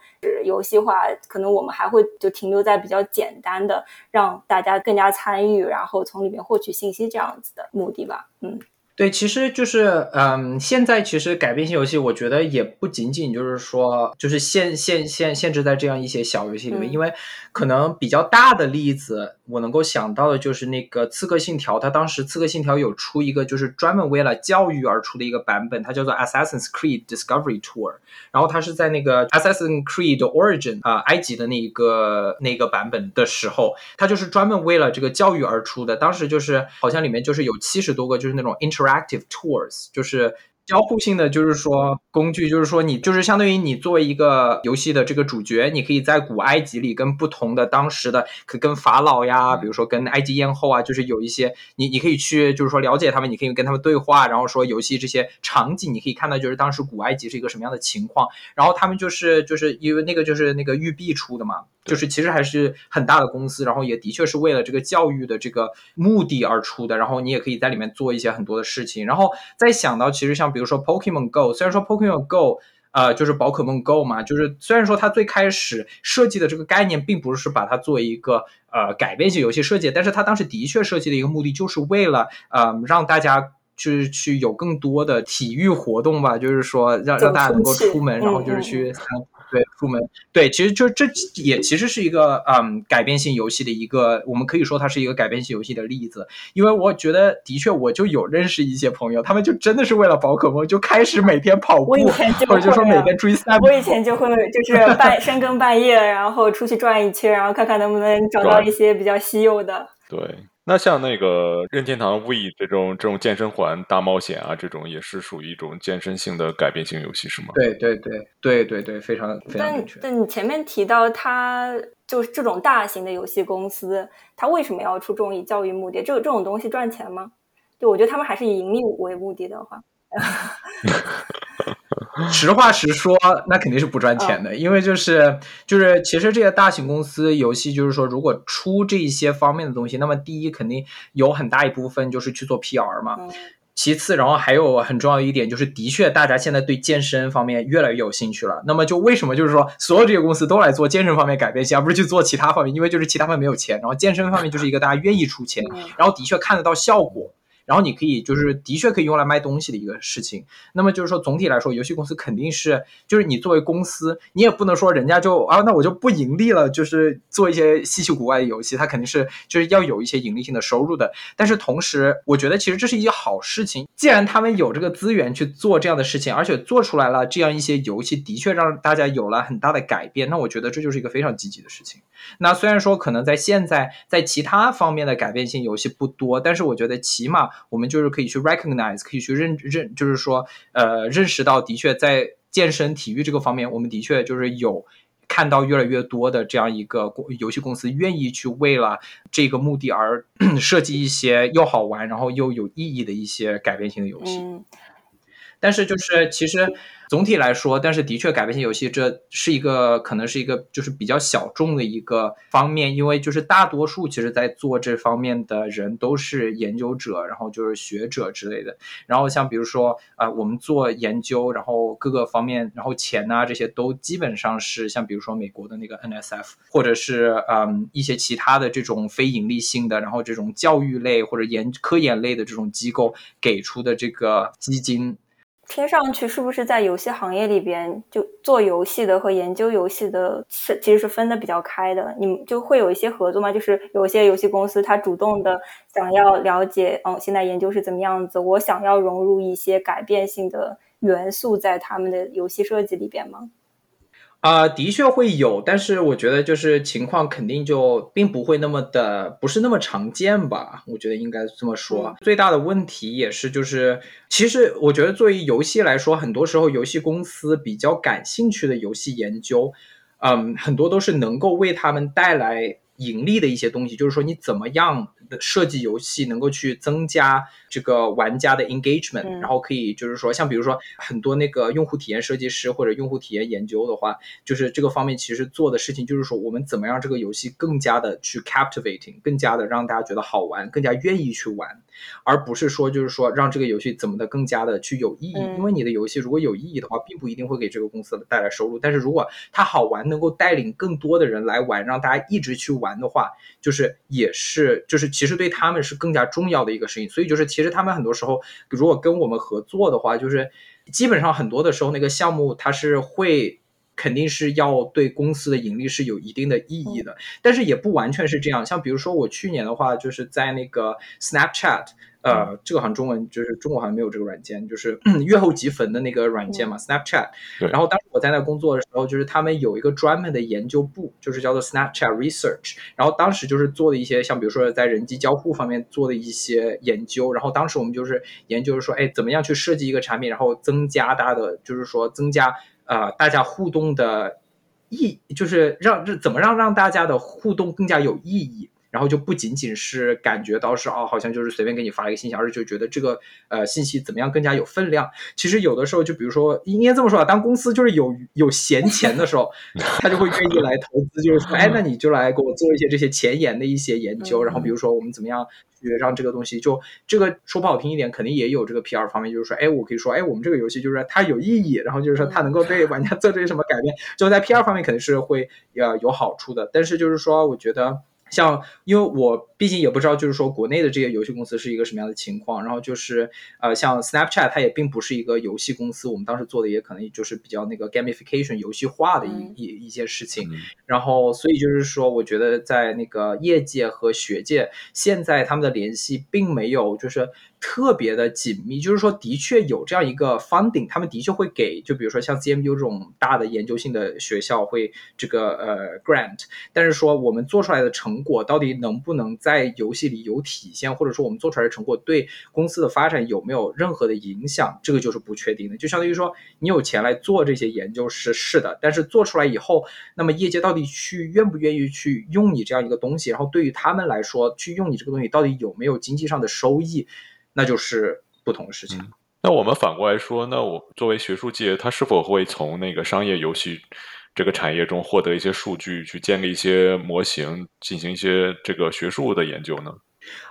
游戏化，可能我们还会就停留在比较简单的，让大家更加参与，然后从里面获取信息这样子的目的吧，嗯。对，其实就是，嗯，现在其实改变性游戏，我觉得也不仅仅就是说，就是限限限限制在这样一些小游戏里面，因为可能比较大的例子，我能够想到的就是那个《刺客信条》，它当时《刺客信条》有出一个就是专门为了教育而出的一个版本，它叫做《Assassin's Creed Discovery Tour》，然后它是在那个《Assassin's Creed Origin》啊，埃及的那一个那个版本的时候，它就是专门为了这个教育而出的，当时就是好像里面就是有七十多个就是那种 Interactive tours 就是。交互性的就是说工具，就是说你就是相当于你作为一个游戏的这个主角，你可以在古埃及里跟不同的当时的，可跟法老呀，比如说跟埃及艳后啊，就是有一些你你可以去就是说了解他们，你可以跟他们对话，然后说游戏这些场景，你可以看到就是当时古埃及是一个什么样的情况，然后他们就是就是因为那个就是那个玉璧出的嘛，就是其实还是很大的公司，然后也的确是为了这个教育的这个目的而出的，然后你也可以在里面做一些很多的事情，然后再想到其实像。比如说 Pokemon Go，虽然说 Pokemon Go，呃，就是宝可梦 Go 嘛，就是虽然说它最开始设计的这个概念，并不是把它作为一个呃改变性游戏设计，但是它当时的确设计的一个目的，就是为了呃让大家就是去有更多的体育活动吧，就是说让让大家能够出门，然后就是去。对，出门对，其实就这也其实是一个嗯改变性游戏的一个，我们可以说它是一个改变性游戏的例子。因为我觉得的确，我就有认识一些朋友，他们就真的是为了宝可梦就开始每天跑步，或者就说每天追赛。我以前就会就是半深更半夜，然后出去转一圈，然后看看能不能找到一些比较稀有的。对。那像那个任天堂 We 这种这种健身环大冒险啊，这种也是属于一种健身性的改变性游戏，是吗？对对对对对对，非常非常但但你前面提到，它就是这种大型的游戏公司，它为什么要出这种以教育目的？这这种东西赚钱吗？就我觉得他们还是以盈利为目的的话。实话实说，那肯定是不赚钱的，因为就是就是，其实这些大型公司游戏，就是说，如果出这些方面的东西，那么第一肯定有很大一部分就是去做 PR 嘛。其次，然后还有很重要的一点就是，的确大家现在对健身方面越来越有兴趣了。那么就为什么就是说，所有这些公司都来做健身方面改变性，而不是去做其他方面？因为就是其他方面没有钱，然后健身方面就是一个大家愿意出钱，然后的确看得到效果。然后你可以就是的确可以用来卖东西的一个事情。那么就是说，总体来说，游戏公司肯定是就是你作为公司，你也不能说人家就啊，那我就不盈利了，就是做一些稀奇古怪的游戏，它肯定是就是要有一些盈利性的收入的。但是同时，我觉得其实这是一件好事情，既然他们有这个资源去做这样的事情，而且做出来了这样一些游戏，的确让大家有了很大的改变，那我觉得这就是一个非常积极的事情。那虽然说可能在现在在其他方面的改变性游戏不多，但是我觉得起码我们就是可以去 recognize，可以去认认，就是说呃认识到，的确在健身体育这个方面，我们的确就是有看到越来越多的这样一个游戏公司愿意去为了这个目的而设计一些又好玩然后又有意义的一些改变性的游戏。但是就是其实。总体来说，但是的确，改变性游戏这是一个可能是一个就是比较小众的一个方面，因为就是大多数其实在做这方面的人都是研究者，然后就是学者之类的。然后像比如说啊，我们做研究，然后各个方面，然后钱啊这些都基本上是像比如说美国的那个 NSF，或者是嗯一些其他的这种非盈利性的，然后这种教育类或者研科研类的这种机构给出的这个基金。听上去是不是在游戏行业里边，就做游戏的和研究游戏的是其实是分的比较开的？你们就会有一些合作吗？就是有些游戏公司它主动的想要了解，嗯，现在研究是怎么样子，我想要融入一些改变性的元素在他们的游戏设计里边吗？啊，的确会有，但是我觉得就是情况肯定就并不会那么的，不是那么常见吧？我觉得应该这么说。最大的问题也是就是，其实我觉得作为游戏来说，很多时候游戏公司比较感兴趣的游戏研究，嗯，很多都是能够为他们带来盈利的一些东西。就是说，你怎么样设计游戏能够去增加。这个玩家的 engagement，然后可以就是说，像比如说很多那个用户体验设计师或者用户体验研究的话，就是这个方面其实做的事情就是说，我们怎么让这个游戏更加的去 captivating，更加的让大家觉得好玩，更加愿意去玩，而不是说就是说让这个游戏怎么的更加的去有意义。因为你的游戏如果有意义的话，并不一定会给这个公司带来收入，但是如果它好玩，能够带领更多的人来玩，让大家一直去玩的话，就是也是就是其实对他们是更加重要的一个事情。所以就是其实。他们很多时候，如果跟我们合作的话，就是基本上很多的时候，那个项目它是会肯定是要对公司的盈利是有一定的意义的，但是也不完全是这样。像比如说我去年的话，就是在那个 Snapchat。呃，这个好像中文就是中国好像没有这个软件，就是 月后即焚的那个软件嘛，Snapchat。然后当时我在那工作的时候，就是他们有一个专门的研究部，就是叫做 Snapchat Research。然后当时就是做的一些，像比如说在人机交互方面做的一些研究。然后当时我们就是研究说，哎，怎么样去设计一个产品，然后增加大家的，就是说增加呃大家互动的意，就是让这怎么让让大家的互动更加有意义。然后就不仅仅是感觉到是哦，好像就是随便给你发了一个信息，而是就觉得这个呃信息怎么样更加有分量。其实有的时候，就比如说应该这么说啊，当公司就是有有闲钱的时候，他就会愿意来投资，就是说，哎，那你就来给我做一些这些前沿的一些研究。然后比如说我们怎么样去让这个东西，就这个说不好听一点，肯定也有这个 PR 方面，就是说，哎，我可以说，哎，我们这个游戏就是它有意义，然后就是说它能够对玩家做这些什么改变，就在 PR 方面肯定是会呃有好处的。但是就是说，我觉得。像，因为我毕竟也不知道，就是说国内的这些游戏公司是一个什么样的情况。然后就是，呃，像 Snapchat，它也并不是一个游戏公司。我们当时做的也可能就是比较那个 gamification 游戏化的一一一些事情。然后，所以就是说，我觉得在那个业界和学界，现在他们的联系并没有就是。特别的紧密，就是说，的确有这样一个 funding，他们的确会给，就比如说像 CMU 这种大的研究性的学校会这个呃 grant，但是说我们做出来的成果到底能不能在游戏里有体现，或者说我们做出来的成果对公司的发展有没有任何的影响，这个就是不确定的。就相当于说，你有钱来做这些研究是是的，但是做出来以后，那么业界到底去愿不愿意去用你这样一个东西，然后对于他们来说，去用你这个东西到底有没有经济上的收益？那就是不同的事情。那我们反过来说，那我作为学术界，他是否会从那个商业游戏这个产业中获得一些数据，去建立一些模型，进行一些这个学术的研究呢？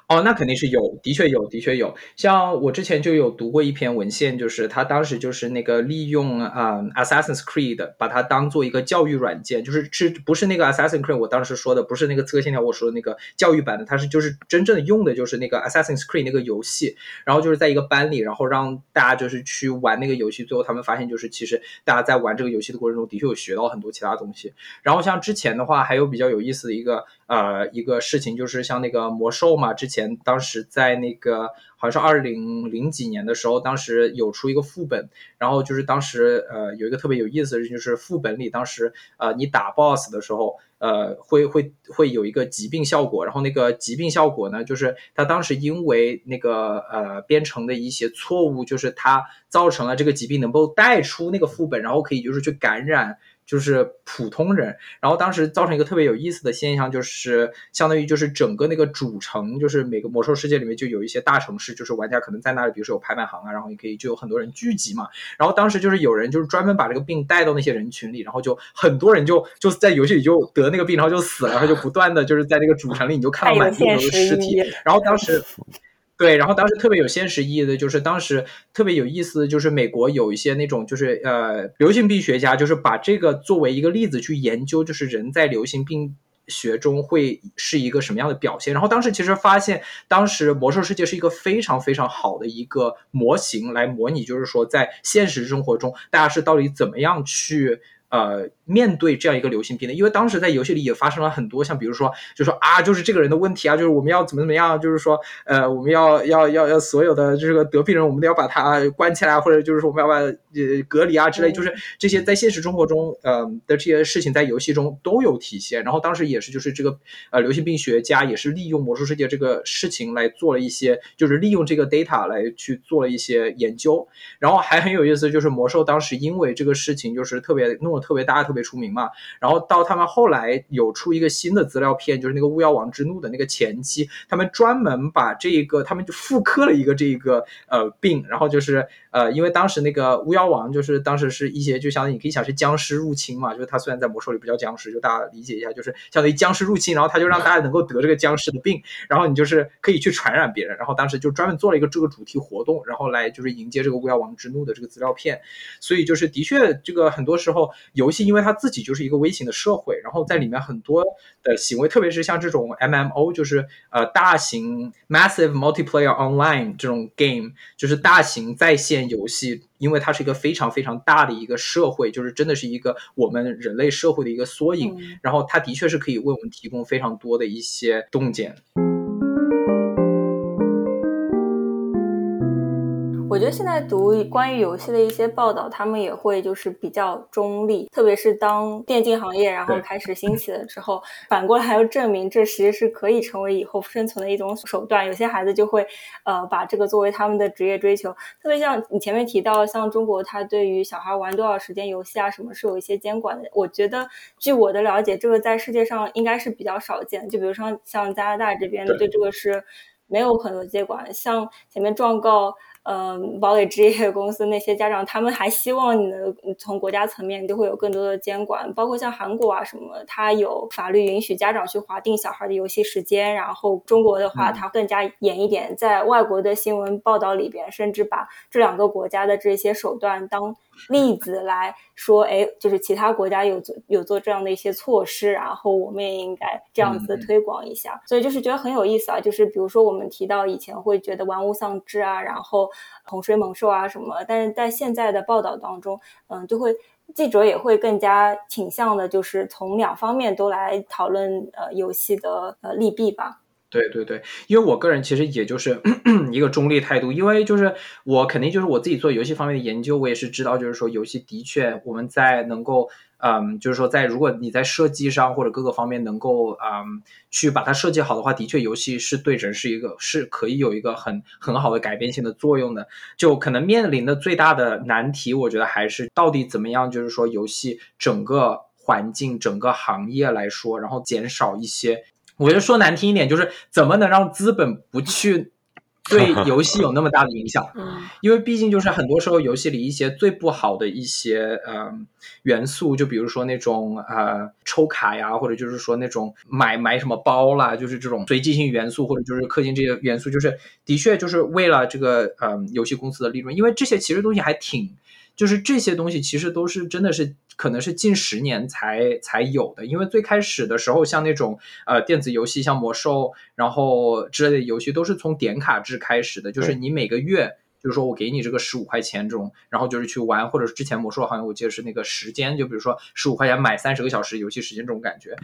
哦，那肯定是有，的确有，的确有。像我之前就有读过一篇文献，就是他当时就是那个利用啊，Assassin's Creed 把它当做一个教育软件，就是是不是那个 Assassin's Creed 我当时说的不是那个刺客信条我说的那个教育版的，它是就是真正用的就是那个 Assassin's Creed 那个游戏，然后就是在一个班里，然后让大家就是去玩那个游戏，最后他们发现就是其实大家在玩这个游戏的过程中的确有学到很多其他东西。然后像之前的话，还有比较有意思的一个呃一个事情，就是像那个魔兽嘛，之前。前当时在那个好像是二零零几年的时候，当时有出一个副本，然后就是当时呃有一个特别有意思的，就是副本里当时呃你打 BOSS 的时候，呃会会会有一个疾病效果，然后那个疾病效果呢，就是他当时因为那个呃编程的一些错误，就是它造成了这个疾病能够带出那个副本，然后可以就是去感染。就是普通人，然后当时造成一个特别有意思的现象，就是相当于就是整个那个主城，就是每个魔兽世界里面就有一些大城市，就是玩家可能在那里，比如说有拍卖行啊，然后你可以就有很多人聚集嘛。然后当时就是有人就是专门把这个病带到那些人群里，然后就很多人就就在游戏里就得那个病，然后就死了，然后就不断的就是在这个主城里你就看到满地都是尸体，然后当时。对，然后当时特别有现实意义的，就是当时特别有意思的就是美国有一些那种就是呃流行病学家，就是把这个作为一个例子去研究，就是人在流行病学中会是一个什么样的表现。然后当时其实发现，当时魔兽世界是一个非常非常好的一个模型来模拟，就是说在现实生活中大家是到底怎么样去。呃，面对这样一个流行病的，因为当时在游戏里也发生了很多，像比如说，就说啊，就是这个人的问题啊，就是我们要怎么怎么样，就是说，呃，我们要要要要所有的这个得病人，我们都要把他关起来，或者就是说我们要把呃隔离啊之类，就是这些在现实生活中，呃的这些事情在游戏中都有体现。然后当时也是就是这个呃流行病学家也是利用魔兽世界这个事情来做了一些，就是利用这个 data 来去做了一些研究。然后还很有意思，就是魔兽当时因为这个事情就是特别弄。特别大，特别出名嘛。然后到他们后来有出一个新的资料片，就是那个《巫妖王之怒》的那个前期，他们专门把这一个，他们就复刻了一个这一个呃病，然后就是呃，因为当时那个巫妖王就是当时是一些，就相当于你可以想是僵尸入侵嘛，就是他虽然在魔兽里不叫僵尸，就大家理解一下，就是相当于僵尸入侵，然后他就让大家能够得这个僵尸的病，然后你就是可以去传染别人，然后当时就专门做了一个这个主题活动，然后来就是迎接这个巫妖王之怒的这个资料片，所以就是的确这个很多时候。游戏因为它自己就是一个微型的社会，然后在里面很多的行为，特别是像这种 MMO，就是呃大型 massive multiplayer online 这种 game，就是大型在线游戏，因为它是一个非常非常大的一个社会，就是真的是一个我们人类社会的一个缩影，然后它的确是可以为我们提供非常多的一些洞见。我觉得现在读关于游戏的一些报道，他们也会就是比较中立，特别是当电竞行业然后开始兴起了之后，反过来要证明这其实是可以成为以后生存的一种手段。有些孩子就会呃把这个作为他们的职业追求，特别像你前面提到，像中国，它对于小孩玩多少时间游戏啊什么是有一些监管的。我觉得据我的了解，这个在世界上应该是比较少见。就比如说像加拿大这边对这个是没有很多接管，像前面状告。嗯，堡垒职业公司那些家长，他们还希望你能从国家层面都会有更多的监管，包括像韩国啊什么，它有法律允许家长去划定小孩的游戏时间。然后中国的话，它更加严一点，在外国的新闻报道里边，甚至把这两个国家的这些手段当。例子来说，哎，就是其他国家有做有做这样的一些措施，然后我们也应该这样子推广一下。所以就是觉得很有意思啊。就是比如说我们提到以前会觉得玩物丧志啊，然后洪水猛兽啊什么，但是在现在的报道当中，嗯，就会记者也会更加倾向的，就是从两方面都来讨论呃游戏的呃利弊吧。对对对，因为我个人其实也就是 一个中立态度，因为就是我肯定就是我自己做游戏方面的研究，我也是知道，就是说游戏的确我们在能够，嗯，就是说在如果你在设计上或者各个方面能够，嗯，去把它设计好的话，的确游戏是对人是一个是可以有一个很很好的改变性的作用的。就可能面临的最大的难题，我觉得还是到底怎么样，就是说游戏整个环境、整个行业来说，然后减少一些。我觉得说难听一点，就是怎么能让资本不去对 游戏有那么大的影响。嗯，因为毕竟就是很多时候游戏里一些最不好的一些呃元素，就比如说那种呃抽卡呀，或者就是说那种买买什么包啦，就是这种随机性元素，或者就是氪金这些元素，就是的确就是为了这个呃游戏公司的利润，因为这些其实东西还挺。就是这些东西其实都是真的是可能是近十年才才有的，因为最开始的时候，像那种呃电子游戏，像魔兽，然后之类的游戏都是从点卡制开始的，就是你每个月就是说我给你这个十五块钱这种，然后就是去玩，或者是之前魔兽好像我记得是那个时间，就比如说十五块钱买三十个小时游戏时间这种感觉。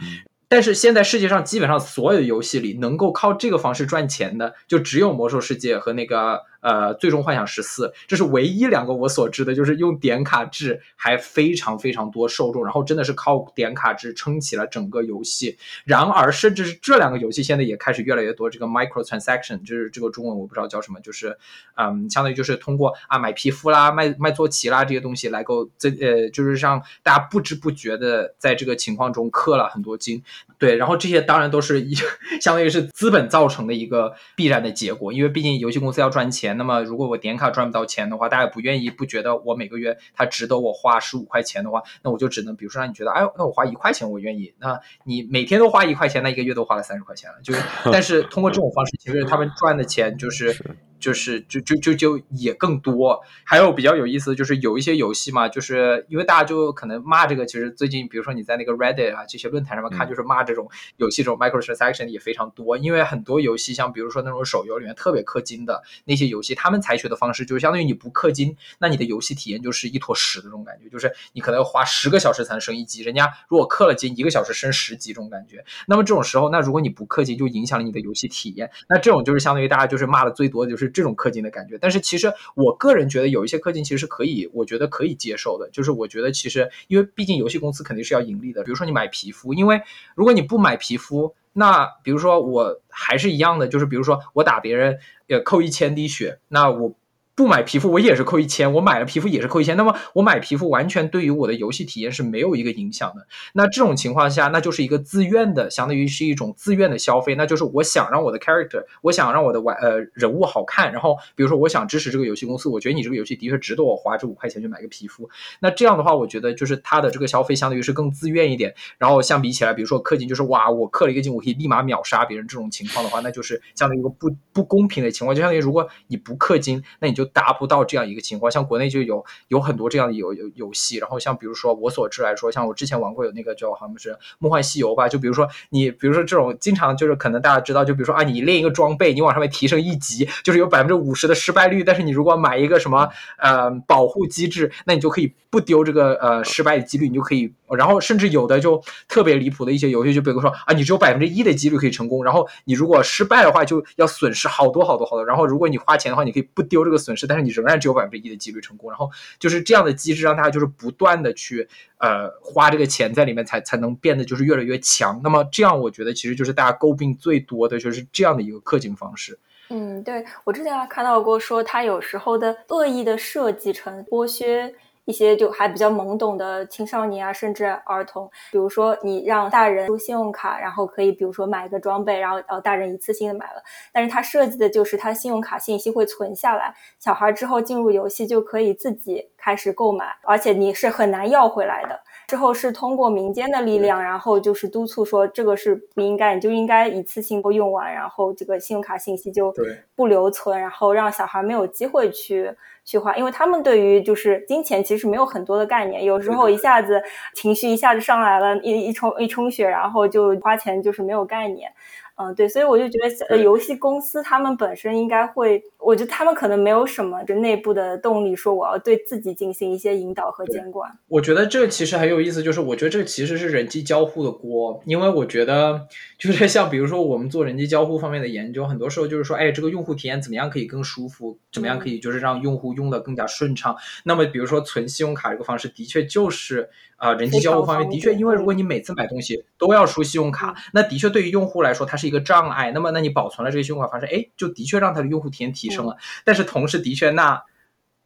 但是现在世界上基本上所有的游戏里能够靠这个方式赚钱的，就只有魔兽世界和那个。呃，最终幻想十四，这是唯一两个我所知的，就是用点卡制还非常非常多受众，然后真的是靠点卡制撑起了整个游戏。然而，甚至是这两个游戏现在也开始越来越多这个 micro transaction，就是这个中文我不知道叫什么，就是嗯，相当于就是通过啊买皮肤啦、卖卖坐骑啦这些东西来够增呃，就是让大家不知不觉的在这个情况中氪了很多金。对，然后这些当然都是一 相当于是资本造成的一个必然的结果，因为毕竟游戏公司要赚钱。那么，如果我点卡赚不到钱的话，大家不愿意，不觉得我每个月它值得我花十五块钱的话，那我就只能，比如说让你觉得，哎，那我花一块钱我愿意。那你每天都花一块钱，那一个月都花了三十块钱了。就是，但是通过这种方式，其实他们赚的钱就是。就是就就就就也更多，还有比较有意思的就是有一些游戏嘛，就是因为大家就可能骂这个，其实最近比如说你在那个 Reddit 啊这些论坛上面看，就是骂这种游戏这种 microtransaction 也非常多，因为很多游戏像比如说那种手游里面特别氪金的那些游戏，他们采取的方式就是相当于你不氪金，那你的游戏体验就是一坨屎的这种感觉，就是你可能要花十个小时才能升一级，人家如果氪了金，一个小时升十级这种感觉，那么这种时候，那如果你不氪金，就影响了你的游戏体验，那这种就是相当于大家就是骂的最多的就是。这种氪金的感觉，但是其实我个人觉得有一些氪金其实是可以，我觉得可以接受的。就是我觉得其实，因为毕竟游戏公司肯定是要盈利的。比如说你买皮肤，因为如果你不买皮肤，那比如说我还是一样的，就是比如说我打别人呃扣一千滴血，那我。不买皮肤我也是扣一千，我买了皮肤也是扣一千。那么我买皮肤完全对于我的游戏体验是没有一个影响的。那这种情况下，那就是一个自愿的，相当于是一种自愿的消费。那就是我想让我的 character，我想让我的玩呃人物好看。然后比如说我想支持这个游戏公司，我觉得你这个游戏的确值得我花这五块钱去买个皮肤。那这样的话，我觉得就是他的这个消费相当于是更自愿一点。然后相比起来，比如说氪金就是哇，我氪了一个金，我可以立马秒杀别人这种情况的话，那就是相当于一个不不公平的情况。就相当于如果你不氪金，那你就达不到这样。一个情况，像国内就有有很多这样的游游游戏，然后像比如说我所知来说，像我之前玩过有那个叫好像是《梦幻西游》吧，就比如说你，比如说这种经常就是可能大家知道，就比如说啊，你练一个装备，你往上面提升一级，就是有百分之五十的失败率，但是你如果买一个什么呃保护机制，那你就可以不丢这个呃失败的几率，你就可以，然后甚至有的就特别离谱的一些游戏，就比如说啊，你只有百分之一的几率可以成功，然后你如果失败的话，就要损失好多好多好多，然后如果你花钱的话，你可以不丢这个损失，但是你仍然只有百分之一的。几率成功，然后就是这样的机制，让大家就是不断的去呃花这个钱在里面，才才能变得就是越来越强。那么这样，我觉得其实就是大家诟病最多的就是这样的一个氪金方式。嗯，对我之前还看到过说，他有时候的恶意的设计成剥削。一些就还比较懵懂的青少年啊，甚至儿童，比如说你让大人出信用卡，然后可以比如说买一个装备，然后呃大人一次性的买了，但是它设计的就是它信用卡信息会存下来，小孩之后进入游戏就可以自己开始购买，而且你是很难要回来的。之后是通过民间的力量，然后就是督促说这个是不应该，你就应该一次性都用完，然后这个信用卡信息就不留存，然后让小孩没有机会去。去花，因为他们对于就是金钱其实没有很多的概念，有时候一下子情绪一下子上来了，一一充一充血，然后就花钱就是没有概念。嗯，对，所以我就觉得，呃，游戏公司他们本身应该会，我觉得他们可能没有什么就内部的动力，说我要对自己进行一些引导和监管。我觉得这其实很有意思，就是我觉得这其实是人机交互的锅，因为我觉得就是像比如说我们做人机交互方面的研究，很多时候就是说，哎，这个用户体验怎么样可以更舒服，怎么样可以就是让用户用的更加顺畅。那么比如说存信用卡这个方式，的确就是啊，人机交互方面的确，因为如果你每次买东西都要输信用卡，那的确对于用户来说，它是是一个障碍，那么那你保存了这个信用卡方式，哎，就的确让它的用户体验提升了。但是同时，的确那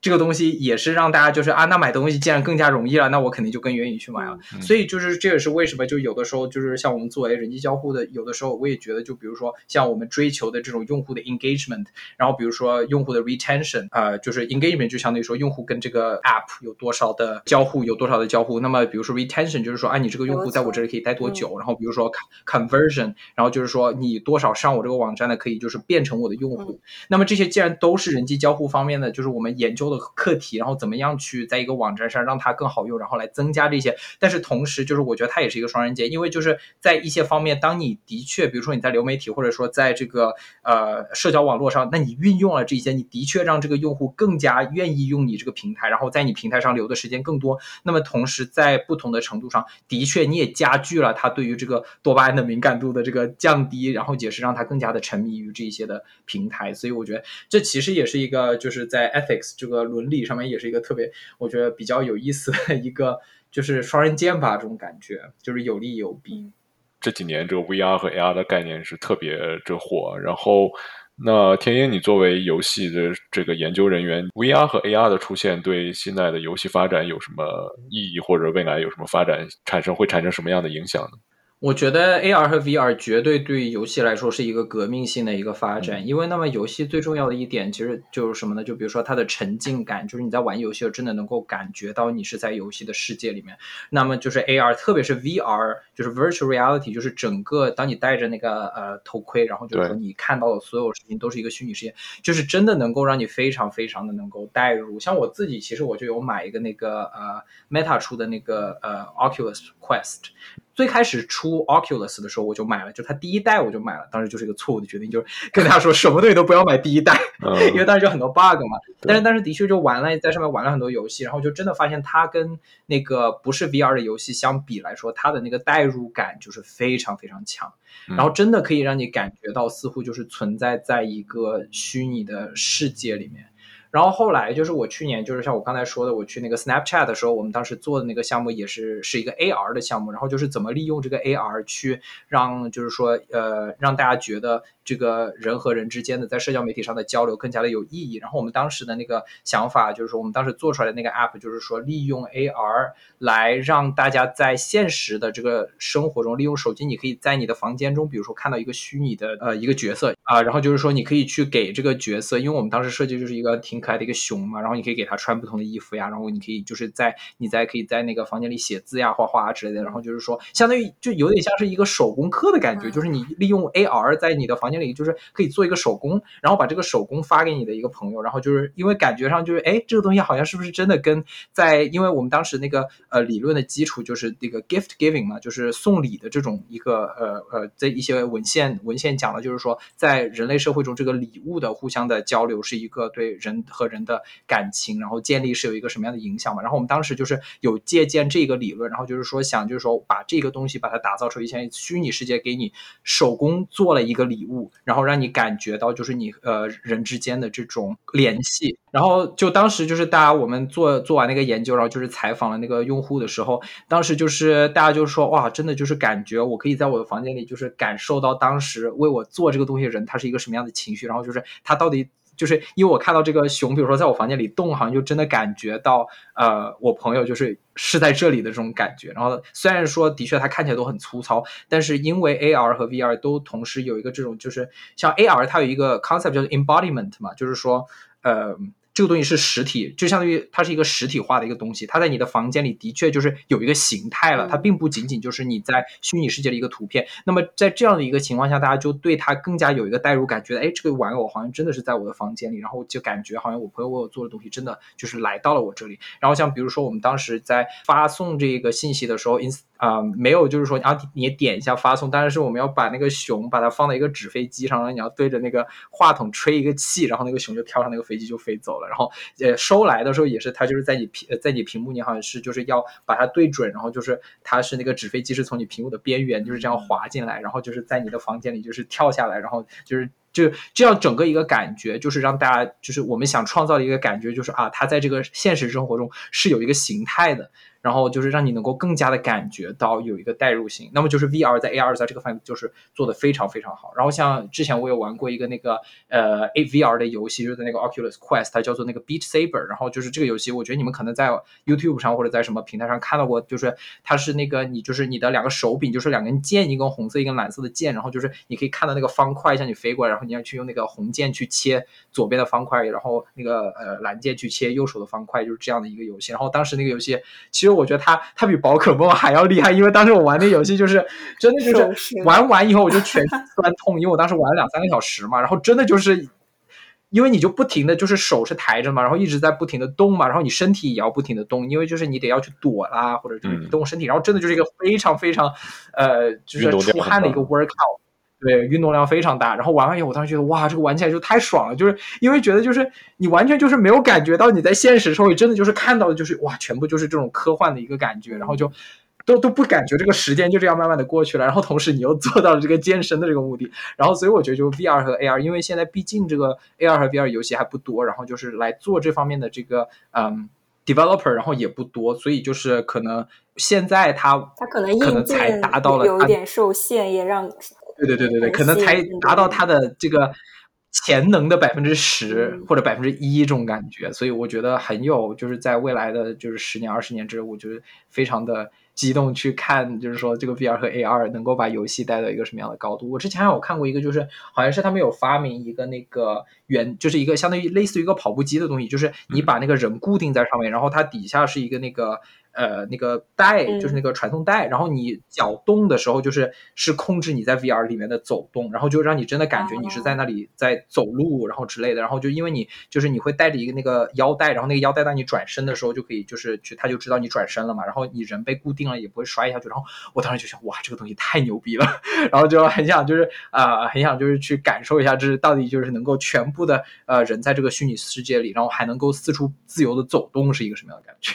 这个东西也是让大家就是啊，那买东西既然更加容易了，那我肯定就更愿意去买了。所以就是这也是为什么就有的时候就是像我们作为人机交互的，有的时候我也觉得就比如说像我们追求的这种用户的 engagement，然后比如说用户的 retention，呃，就是 engagement 就相当于说用户跟这个 app 有多少的交互，有多少的交互。那么比如说 retention 就是说啊，你这个用户在我这里可以待多久？然后比如说 conversion，然后就是说你多少上我这个网站的可以就是变成我的用户。那么这些既然都是人机交互方面的，就是我们研究的。课题，然后怎么样去在一个网站上让它更好用，然后来增加这些。但是同时，就是我觉得它也是一个双刃剑，因为就是在一些方面，当你的确，比如说你在流媒体，或者说在这个呃社交网络上，那你运用了这些，你的确让这个用户更加愿意用你这个平台，然后在你平台上留的时间更多。那么同时，在不同的程度上，的确你也加剧了他对于这个多巴胺的敏感度的这个降低，然后也是让他更加的沉迷于这一些的平台。所以我觉得这其实也是一个就是在 ethics 这个。伦理上面也是一个特别，我觉得比较有意思的一个，就是双刃剑吧，这种感觉就是有利有弊。这几年这个 VR 和 AR 的概念是特别这火，然后那天英，你作为游戏的这个研究人员，VR 和 AR 的出现对现在的游戏发展有什么意义，或者未来有什么发展产生会产生什么样的影响呢？我觉得 AR 和 VR 绝对对游戏来说是一个革命性的一个发展，因为那么游戏最重要的一点其实就是什么呢？就比如说它的沉浸感，就是你在玩游戏时候真的能够感觉到你是在游戏的世界里面。那么就是 AR，特别是 VR，就是 Virtual Reality，就是整个当你戴着那个呃头盔，然后就是说你看到的所有事情都是一个虚拟世界，就是真的能够让你非常非常的能够代入。像我自己其实我就有买一个那个呃 Meta 出的那个呃 Oculus Quest。最开始出 Oculus 的时候，我就买了，就它第一代我就买了，当时就是一个错误的决定，就是 跟大家说什么东西都不要买第一代，因为当时有很多 bug 嘛。但是当时的确就玩了，在上面玩了很多游戏，然后就真的发现它跟那个不是 VR 的游戏相比来说，它的那个代入感就是非常非常强，然后真的可以让你感觉到似乎就是存在在一个虚拟的世界里面。然后后来就是我去年就是像我刚才说的，我去那个 Snapchat 的时候，我们当时做的那个项目也是是一个 AR 的项目，然后就是怎么利用这个 AR 去让就是说呃让大家觉得。这个人和人之间的在社交媒体上的交流更加的有意义。然后我们当时的那个想法就是说，我们当时做出来的那个 app 就是说，利用 AR 来让大家在现实的这个生活中，利用手机，你可以在你的房间中，比如说看到一个虚拟的呃一个角色啊，然后就是说你可以去给这个角色，因为我们当时设计就是一个挺可爱的一个熊嘛，然后你可以给它穿不同的衣服呀，然后你可以就是在你在可以在那个房间里写字呀、画画啊之类的，然后就是说相当于就有点像是一个手工课的感觉，就是你利用 AR 在你的房间。里就是可以做一个手工，然后把这个手工发给你的一个朋友，然后就是因为感觉上就是哎，这个东西好像是不是真的跟在，因为我们当时那个呃理论的基础就是那个 gift giving 嘛，就是送礼的这种一个呃呃这一些文献文献讲的就是说，在人类社会中，这个礼物的互相的交流是一个对人和人的感情，然后建立是有一个什么样的影响嘛？然后我们当时就是有借鉴这个理论，然后就是说想就是说把这个东西把它打造出一些虚拟世界，给你手工做了一个礼物。然后让你感觉到就是你呃人之间的这种联系，然后就当时就是大家我们做做完那个研究，然后就是采访了那个用户的时候，当时就是大家就说哇，真的就是感觉我可以在我的房间里就是感受到当时为我做这个东西的人他是一个什么样的情绪，然后就是他到底。就是因为我看到这个熊，比如说在我房间里动，好像就真的感觉到，呃，我朋友就是是在这里的这种感觉。然后虽然说的确它看起来都很粗糙，但是因为 AR 和 VR 都同时有一个这种，就是像 AR 它有一个 concept 叫做 embodiment 嘛，就是说，呃。这个东西是实体，就相当于它是一个实体化的一个东西。它在你的房间里的确就是有一个形态了，它并不仅仅就是你在虚拟世界的一个图片。那么在这样的一个情况下，大家就对它更加有一个代入感，觉得哎，这个玩偶好像真的是在我的房间里，然后就感觉好像我朋友为我做的东西真的就是来到了我这里。然后像比如说我们当时在发送这个信息的时候，ins 啊没有就是说啊你点一下发送，当然是我们要把那个熊把它放在一个纸飞机上，然后你要对着那个话筒吹一个气，然后那个熊就跳上那个飞机就飞走了。然后，呃，收来的时候也是，它就是在你屏，在你屏幕，你好像是就是要把它对准，然后就是它是那个纸飞机是从你屏幕的边缘就是这样滑进来，然后就是在你的房间里就是跳下来，然后就是。就是这样整个一个感觉，就是让大家就是我们想创造的一个感觉，就是啊，它在这个现实生活中是有一个形态的。然后就是让你能够更加的感觉到有一个代入性，那么就是 VR 在 AR 在这个范围就是做的非常非常好。然后像之前我有玩过一个那个呃 AVR 的游戏，就是那个 Oculus Quest，它叫做那个 Beat Saber。然后就是这个游戏，我觉得你们可能在 YouTube 上或者在什么平台上看到过，就是它是那个你就是你的两个手柄就是两根剑，一根红色一根蓝色的剑，然后就是你可以看到那个方块向你飞过来，然后你要去用那个红键去切左边的方块，然后那个呃蓝键去切右手的方块，就是这样的一个游戏。然后当时那个游戏其实。我觉得它它比宝可梦还要厉害，因为当时我玩那游戏就是 真的就是玩完以后我就全身酸痛，因为我当时玩了两三个小时嘛，然后真的就是因为你就不停的就是手是抬着嘛，然后一直在不停的动嘛，然后你身体也要不停的动，因为就是你得要去躲啦，或者就是动身体，然后真的就是一个非常非常呃就是出汗的一个 workout。对，运动量非常大。然后玩完以后，我当时觉得哇，这个玩起来就太爽了，就是因为觉得就是你完全就是没有感觉到你在现实社会真的就是看到的就是哇，全部就是这种科幻的一个感觉，然后就都都不感觉这个时间就这样慢慢的过去了。然后同时你又做到了这个健身的这个目的。然后所以我觉得就 VR 和 AR，因为现在毕竟这个 AR 和 VR 游戏还不多，然后就是来做这方面的这个嗯 developer，然后也不多，所以就是可能现在它它可能可能才达到了有一点受限，也让。对对对对对，可能才达到他的这个潜能的百分之十或者百分之一这种感觉，所以我觉得很有就是在未来的就是十年二十年之后，我觉得非常的激动去看，就是说这个 VR 和 AR 能够把游戏带到一个什么样的高度。我之前有看过一个，就是好像是他们有发明一个那个圆，就是一个相当于类似于一个跑步机的东西，就是你把那个人固定在上面，然后它底下是一个那个。呃，那个带就是那个传送带，然后你脚动的时候，就是是控制你在 VR 里面的走动，然后就让你真的感觉你是在那里在走路，然后之类的。然后就因为你就是你会带着一个那个腰带，然后那个腰带当你转身的时候就可以就是去，他就知道你转身了嘛。然后你人被固定了也不会摔下去。然后我当时就想，哇，这个东西太牛逼了，然后就很想就是啊，很想就是去感受一下，这是到底就是能够全部的呃人在这个虚拟世界里，然后还能够四处自由的走动是一个什么样的感觉。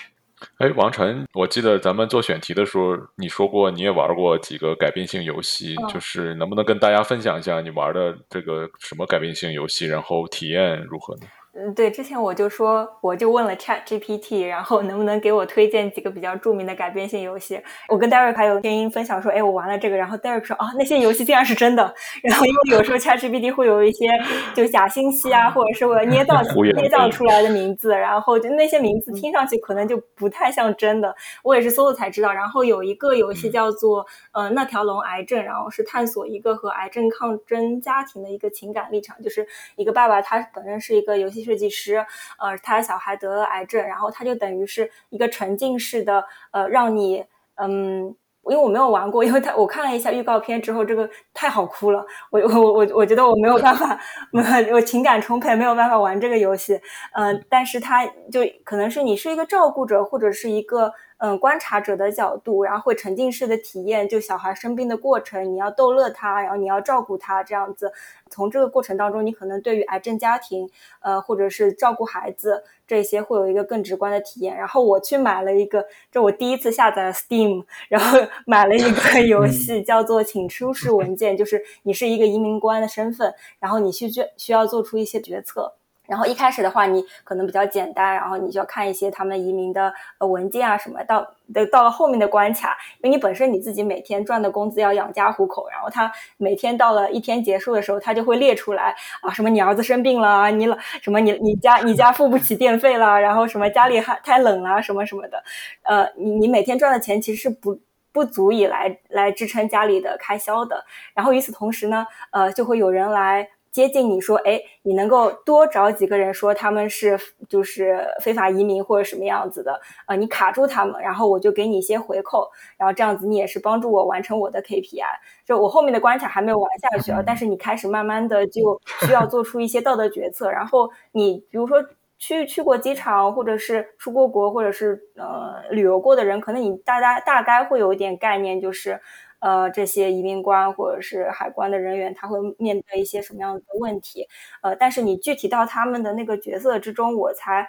哎，王晨，我记得咱们做选题的时候，你说过你也玩过几个改变性游戏，就是能不能跟大家分享一下你玩的这个什么改变性游戏，然后体验如何呢？嗯，对，之前我就说，我就问了 Chat GPT，然后能不能给我推荐几个比较著名的改编性游戏？我跟 Derek 还有天音分享说，哎，我玩了这个，然后 Derek 说，啊，那些游戏竟然是真的。然后因为有时候 Chat GPT 会有一些就假信息啊，或者是我捏造 捏造出来的名字，然后就那些名字听上去可能就不太像真的。我也是搜了才知道。然后有一个游戏叫做呃那条龙癌症，然后是探索一个和癌症抗争家庭的一个情感立场，就是一个爸爸他本身是一个游戏。设计师，呃，他小孩得了癌症，然后他就等于是一个沉浸式的，呃，让你，嗯，因为我没有玩过，因为他我看了一下预告片之后，这个太好哭了，我我我我觉得我没有办法，我情感充沛，没有办法玩这个游戏，嗯，但是他就可能是你是一个照顾者或者是一个。嗯，观察者的角度，然后会沉浸式的体验，就小孩生病的过程，你要逗乐他，然后你要照顾他，这样子。从这个过程当中，你可能对于癌症家庭，呃，或者是照顾孩子这些，会有一个更直观的体验。然后我去买了一个，这我第一次下载了 Steam，然后 买了一个 游戏，叫做《请出示文件》，就是你是一个移民官的身份，然后你需需需要做出一些决策。然后一开始的话，你可能比较简单，然后你就要看一些他们移民的呃文件啊什么。到的到了后面的关卡，因为你本身你自己每天赚的工资要养家糊口，然后他每天到了一天结束的时候，他就会列出来啊，什么你儿子生病了，你老什么你你家你家付不起电费了，然后什么家里还太冷了什么什么的。呃，你你每天赚的钱其实是不不足以来来支撑家里的开销的。然后与此同时呢，呃，就会有人来。接近你说，哎，你能够多找几个人说他们是就是非法移民或者什么样子的，呃，你卡住他们，然后我就给你一些回扣，然后这样子你也是帮助我完成我的 KPI。就我后面的关卡还没有玩下去啊，但是你开始慢慢的就需要做出一些道德决策，然后你比如说去去过机场或者是出过国或者是呃旅游过的人，可能你大家大概会有一点概念，就是。呃，这些移民官或者是海关的人员，他会面对一些什么样的问题？呃，但是你具体到他们的那个角色之中，我才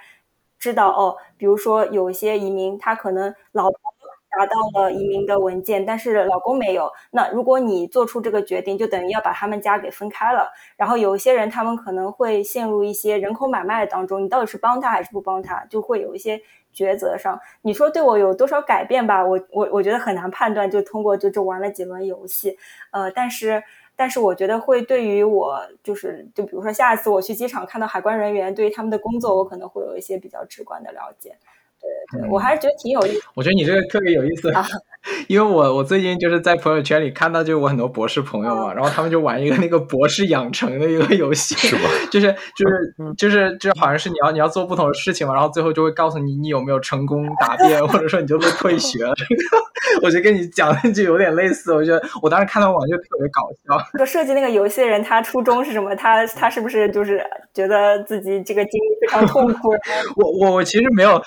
知道哦。比如说，有些移民，他可能老婆拿到了移民的文件，但是老公没有。那如果你做出这个决定，就等于要把他们家给分开了。然后有一些人，他们可能会陷入一些人口买卖当中，你到底是帮他还是不帮他，就会有一些抉择上。你说对我有多少改变吧？我我我觉得很难判断，就通过就就玩了几轮游戏，呃，但是。但是我觉得会对于我，就是就比如说下一次我去机场看到海关人员，对于他们的工作，我可能会有一些比较直观的了解。对对，我还是觉得挺有意思。我觉得你这个特别有意思，因为我我最近就是在朋友圈里看到，就我很多博士朋友嘛，然后他们就玩一个那个博士养成的一个游戏，是吧？就是就是就是就好像是你要你要做不同的事情嘛，然后最后就会告诉你你有没有成功答辩，或者说你就被退学了。我就跟你讲的就有点类似。我觉得我当时看到网就特别搞笑。说设计那个游戏的人，他初衷是什么？他他是不是就是觉得自己这个经历非常痛苦？我我我其实没有。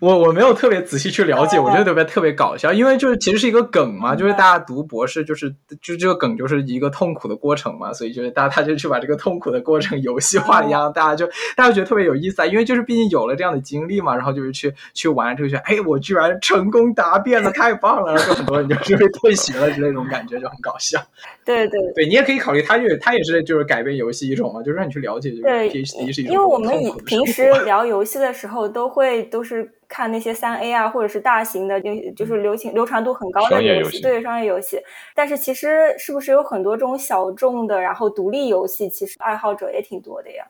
我我没有特别仔细去了解，我觉得特别特别搞笑，因为就是其实是一个梗嘛，就是大家读博士就是就这个梗就是一个痛苦的过程嘛，所以就是大家他就去把这个痛苦的过程游戏化一样，大家就大家觉得特别有意思啊，因为就是毕竟有了这样的经历嘛，然后就是去去玩这个，哎，我居然成功答辩了，太棒了，然后就很多人就是被退学了之类，这种感觉就很搞笑。对对对，你也可以考虑，他就他也是就是改变游戏一种嘛，就是让你去了解这个 PhD 是一种因为我们以平时聊游戏的时候都会都是。看那些三 A 啊，或者是大型的，就就是流行流传度很高的游戏，对商业游戏。但是其实是不是有很多这种小众的，然后独立游戏，其实爱好者也挺多的呀？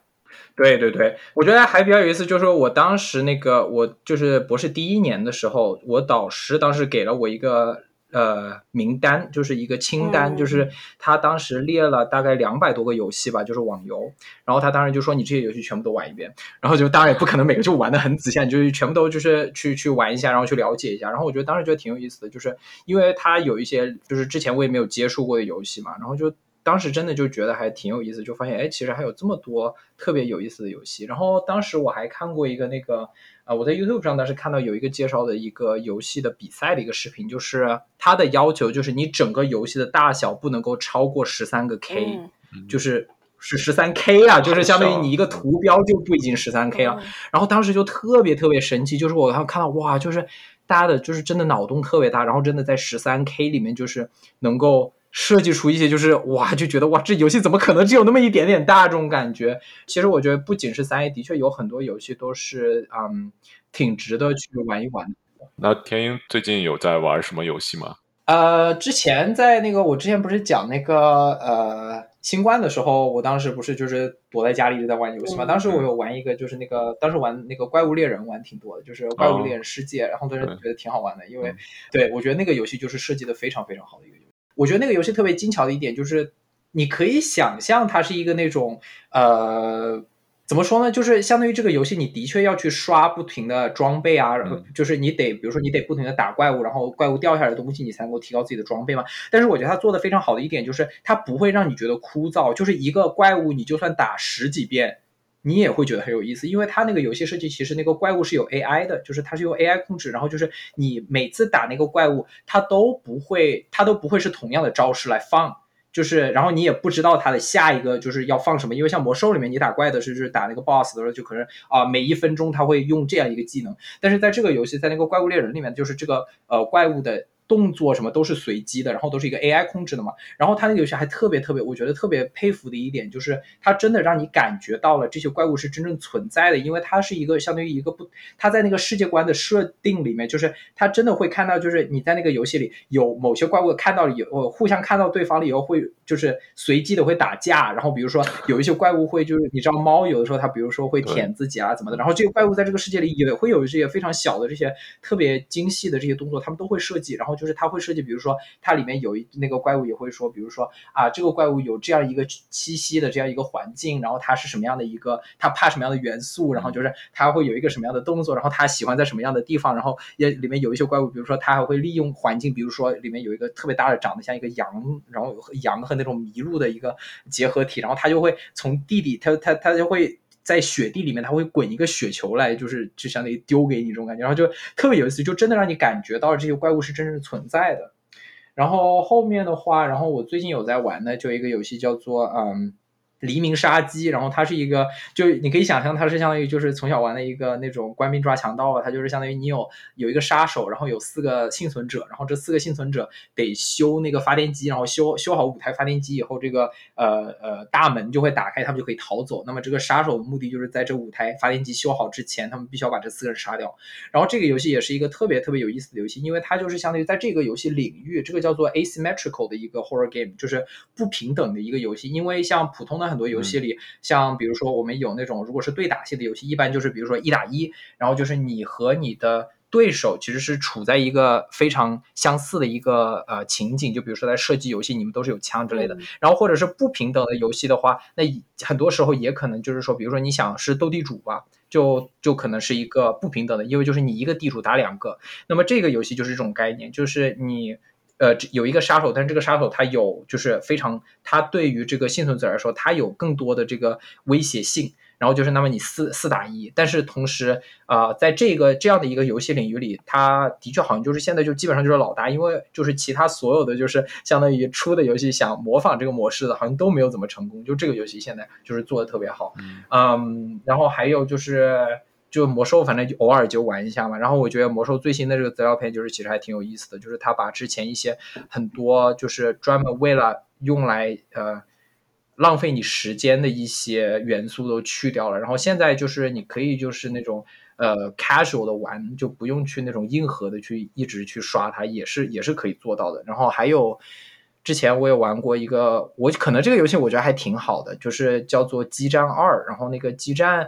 对对对，我觉得还比较有意思，就是说我当时那个我就是博士第一年的时候，我导师当时给了我一个。呃，名单就是一个清单，就是他当时列了大概两百多个游戏吧，就是网游。然后他当时就说：“你这些游戏全部都玩一遍。”然后就当然也不可能每个就玩的很仔细，就是全部都就是去去玩一下，然后去了解一下。然后我觉得当时觉得挺有意思的，就是因为他有一些就是之前我也没有接触过的游戏嘛，然后就当时真的就觉得还挺有意思，就发现哎，其实还有这么多特别有意思的游戏。然后当时我还看过一个那个。啊，我在 YouTube 上当时看到有一个介绍的一个游戏的比赛的一个视频，就是它的要求就是你整个游戏的大小不能够超过十三个 K，就是是十三 K 啊，就是相当于你一个图标就不已经十三 K 了。然后当时就特别特别神奇，就是我看到哇，就是大家的就是真的脑洞特别大，然后真的在十三 K 里面就是能够。设计出一些就是哇，就觉得哇，这游戏怎么可能只有那么一点点大这种感觉？其实我觉得不仅是三 A，的确有很多游戏都是嗯，挺值得去玩一玩的。那天鹰最近有在玩什么游戏吗？呃，之前在那个我之前不是讲那个呃新冠的时候，我当时不是就是躲在家里一直在玩游戏嘛？当时我有玩一个就是那个当时玩那个怪物猎人玩挺多的，就是怪物猎人世界，然后当时觉得挺好玩的，因为对我觉得那个游戏就是设计的非常非常好的一个。我觉得那个游戏特别精巧的一点就是，你可以想象它是一个那种呃，怎么说呢？就是相当于这个游戏，你的确要去刷不停的装备啊，然后就是你得，比如说你得不停的打怪物，然后怪物掉下来的东西你才能够提高自己的装备嘛。但是我觉得它做的非常好的一点就是，它不会让你觉得枯燥，就是一个怪物你就算打十几遍。你也会觉得很有意思，因为它那个游戏设计其实那个怪物是有 AI 的，就是它是用 AI 控制，然后就是你每次打那个怪物，它都不会，它都不会是同样的招式来放，就是然后你也不知道它的下一个就是要放什么，因为像魔兽里面你打怪的时候就是打那个 BOSS 的时候就可能啊每一分钟它会用这样一个技能，但是在这个游戏在那个怪物猎人里面就是这个呃怪物的。动作什么都是随机的，然后都是一个 AI 控制的嘛。然后它那个游戏还特别特别，我觉得特别佩服的一点就是，它真的让你感觉到了这些怪物是真正存在的，因为它是一个相当于一个不，它在那个世界观的设定里面，就是它真的会看到，就是你在那个游戏里有某些怪物看到了以后，互相看到对方了以后会就是随机的会打架。然后比如说有一些怪物会就是你知道猫有的时候它比如说会舔自己啊怎么的，然后这个怪物在这个世界里也会有这些非常小的这些特别精细的这些动作，他们都会设计，然后。就是它会设计，比如说它里面有一那个怪物也会说，比如说啊，这个怪物有这样一个栖息的这样一个环境，然后它是什么样的一个，它怕什么样的元素，然后就是它会有一个什么样的动作，然后它喜欢在什么样的地方，然后也里面有一些怪物，比如说它还会利用环境，比如说里面有一个特别大的长得像一个羊，然后羊和那种麋鹿的一个结合体，然后它就会从地底，它它它就会。在雪地里面，它会滚一个雪球来，就是就相当于丢给你这种感觉，然后就特别有意思，就真的让你感觉到这些怪物是真实存在的。然后后面的话，然后我最近有在玩的，就一个游戏叫做嗯黎明杀机，然后它是一个，就你可以想象它是相当于就是从小玩的一个那种官兵抓强盗吧，它就是相当于你有有一个杀手，然后有四个幸存者，然后这四个幸存者得修那个发电机，然后修修好五台发电机以后，这个呃呃大门就会打开，他们就可以逃走。那么这个杀手的目的就是在这五台发电机修好之前，他们必须要把这四个人杀掉。然后这个游戏也是一个特别特别有意思的游戏，因为它就是相当于在这个游戏领域，这个叫做 asymmetrical 的一个 horror game，就是不平等的一个游戏。因为像普通的很多游戏里，像比如说我们有那种如果是对打系的游戏，一般就是比如说一打一，然后就是你和你的对手其实是处在一个非常相似的一个呃情景，就比如说在射击游戏，你们都是有枪之类的。然后或者是不平等的游戏的话，那很多时候也可能就是说，比如说你想是斗地主吧。就就可能是一个不平等的，因为就是你一个地主打两个，那么这个游戏就是这种概念，就是你呃有一个杀手，但是这个杀手他有就是非常，他对于这个幸存者来说，他有更多的这个威胁性。然后就是，那么你四四打一，但是同时啊，在这个这样的一个游戏领域里，他的确好像就是现在就基本上就是老大，因为就是其他所有的就是相当于出的游戏想模仿这个模式的，好像都没有怎么成功。就这个游戏现在就是做的特别好，嗯，然后还有就是就魔兽，反正就偶尔就玩一下嘛。然后我觉得魔兽最新的这个资料片就是其实还挺有意思的，就是他把之前一些很多就是专门为了用来呃。浪费你时间的一些元素都去掉了，然后现在就是你可以就是那种呃 casual 的玩，就不用去那种硬核的去一直去刷它，也是也是可以做到的。然后还有之前我也玩过一个，我可能这个游戏我觉得还挺好的，就是叫做《激战二》。然后那个《激战》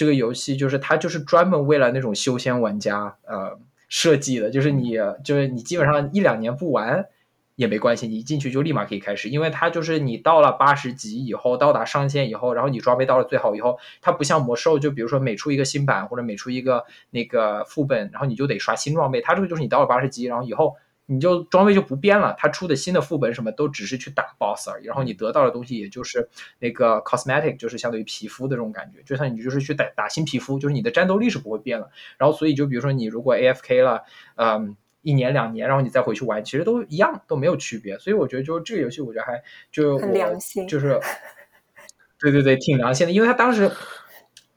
这个游戏就是它就是专门为了那种修仙玩家呃设计的，就是你就是你基本上一两年不玩。也没关系，你一进去就立马可以开始，因为它就是你到了八十级以后，到达上限以后，然后你装备到了最好以后，它不像魔兽，就比如说每出一个新版或者每出一个那个副本，然后你就得刷新装备。它这个就是你到了八十级，然后以后你就装备就不变了，它出的新的副本什么都只是去打 boss 而已，然后你得到的东西也就是那个 cosmetic，就是相当于皮肤的这种感觉，就像你就是去打打新皮肤，就是你的战斗力是不会变了。然后所以就比如说你如果 AFK 了，嗯。一年两年，然后你再回去玩，其实都一样，都没有区别。所以我觉得，就这个游戏，我觉得还就很良心，就是，对对对，挺良心的。因为他当时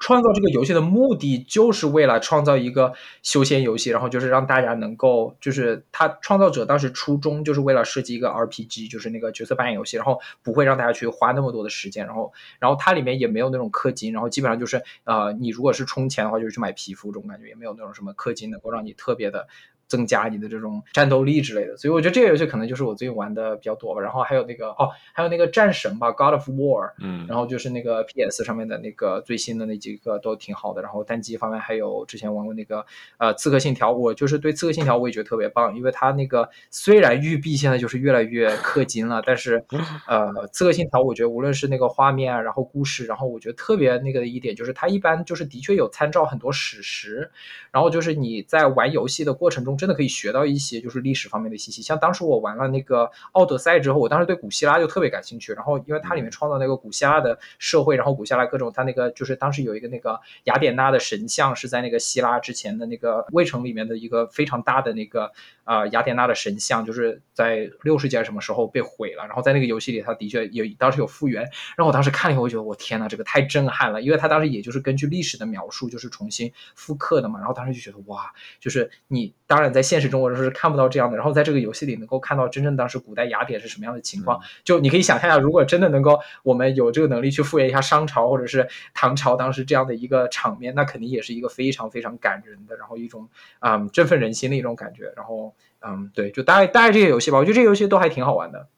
创造这个游戏的目的，就是为了创造一个休闲游戏，然后就是让大家能够，就是他创造者当时初衷就是为了设计一个 RPG，就是那个角色扮演游戏，然后不会让大家去花那么多的时间，然后，然后它里面也没有那种氪金，然后基本上就是，呃，你如果是充钱的话，就是去买皮肤这种感觉，也没有那种什么氪金能够让你特别的。增加你的这种战斗力之类的，所以我觉得这个游戏可能就是我最近玩的比较多吧。然后还有那个哦，还有那个战神吧，God of War，嗯，然后就是那个 PS 上面的那个最新的那几个都挺好的。然后单机方面还有之前玩过那个呃刺客信条，我就是对刺客信条我也觉得特别棒，因为它那个虽然育碧现在就是越来越氪金了，但是 呃刺客信条我觉得无论是那个画面啊，然后故事，然后我觉得特别那个的一点就是它一般就是的确有参照很多史实，然后就是你在玩游戏的过程中。真的可以学到一些就是历史方面的信息，像当时我玩了那个奥德赛之后，我当时对古希腊就特别感兴趣。然后因为它里面创造那个古希腊的社会，然后古希腊各种它那个就是当时有一个那个雅典娜的神像是在那个希腊之前的那个卫城里面的一个非常大的那个啊雅典娜的神像，就是在六世纪什么时候被毁了。然后在那个游戏里，它的确有当时有复原。然后我当时看了以后，我觉得我天呐，这个太震撼了，因为它当时也就是根据历史的描述就是重新复刻的嘛。然后当时就觉得哇，就是你当然。在现实中，我是看不到这样的。然后在这个游戏里，能够看到真正当时古代雅典是什么样的情况。就你可以想象一下，如果真的能够我们有这个能力去复原一下商朝或者是唐朝当时这样的一个场面，那肯定也是一个非常非常感人的，然后一种啊振奋人心的一种感觉。然后嗯，对，就大概大概这些游戏吧，我觉得这些游戏都还挺好玩的。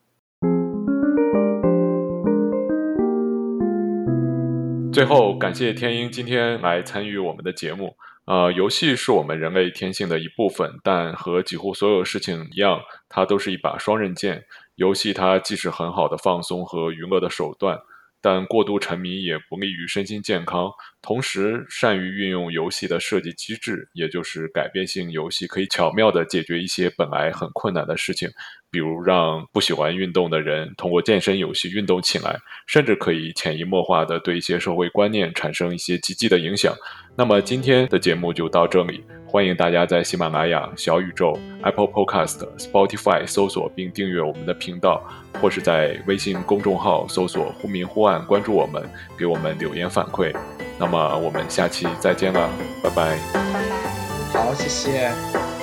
最后，感谢天鹰今天来参与我们的节目。呃，游戏是我们人类天性的一部分，但和几乎所有事情一样，它都是一把双刃剑。游戏它既是很好的放松和娱乐的手段，但过度沉迷也不利于身心健康。同时善于运用游戏的设计机制，也就是改变性游戏，可以巧妙地解决一些本来很困难的事情。比如让不喜欢运动的人通过健身游戏运动起来，甚至可以潜移默化地对一些社会观念产生一些积极的影响。那么今天的节目就到这里，欢迎大家在喜马拉雅、小宇宙、Apple Podcast、Spotify 搜索并订阅我们的频道，或是在微信公众号搜索“忽明忽暗”关注我们，给我们留言反馈。那么我们下期再见了，拜拜。拜拜。好，谢谢。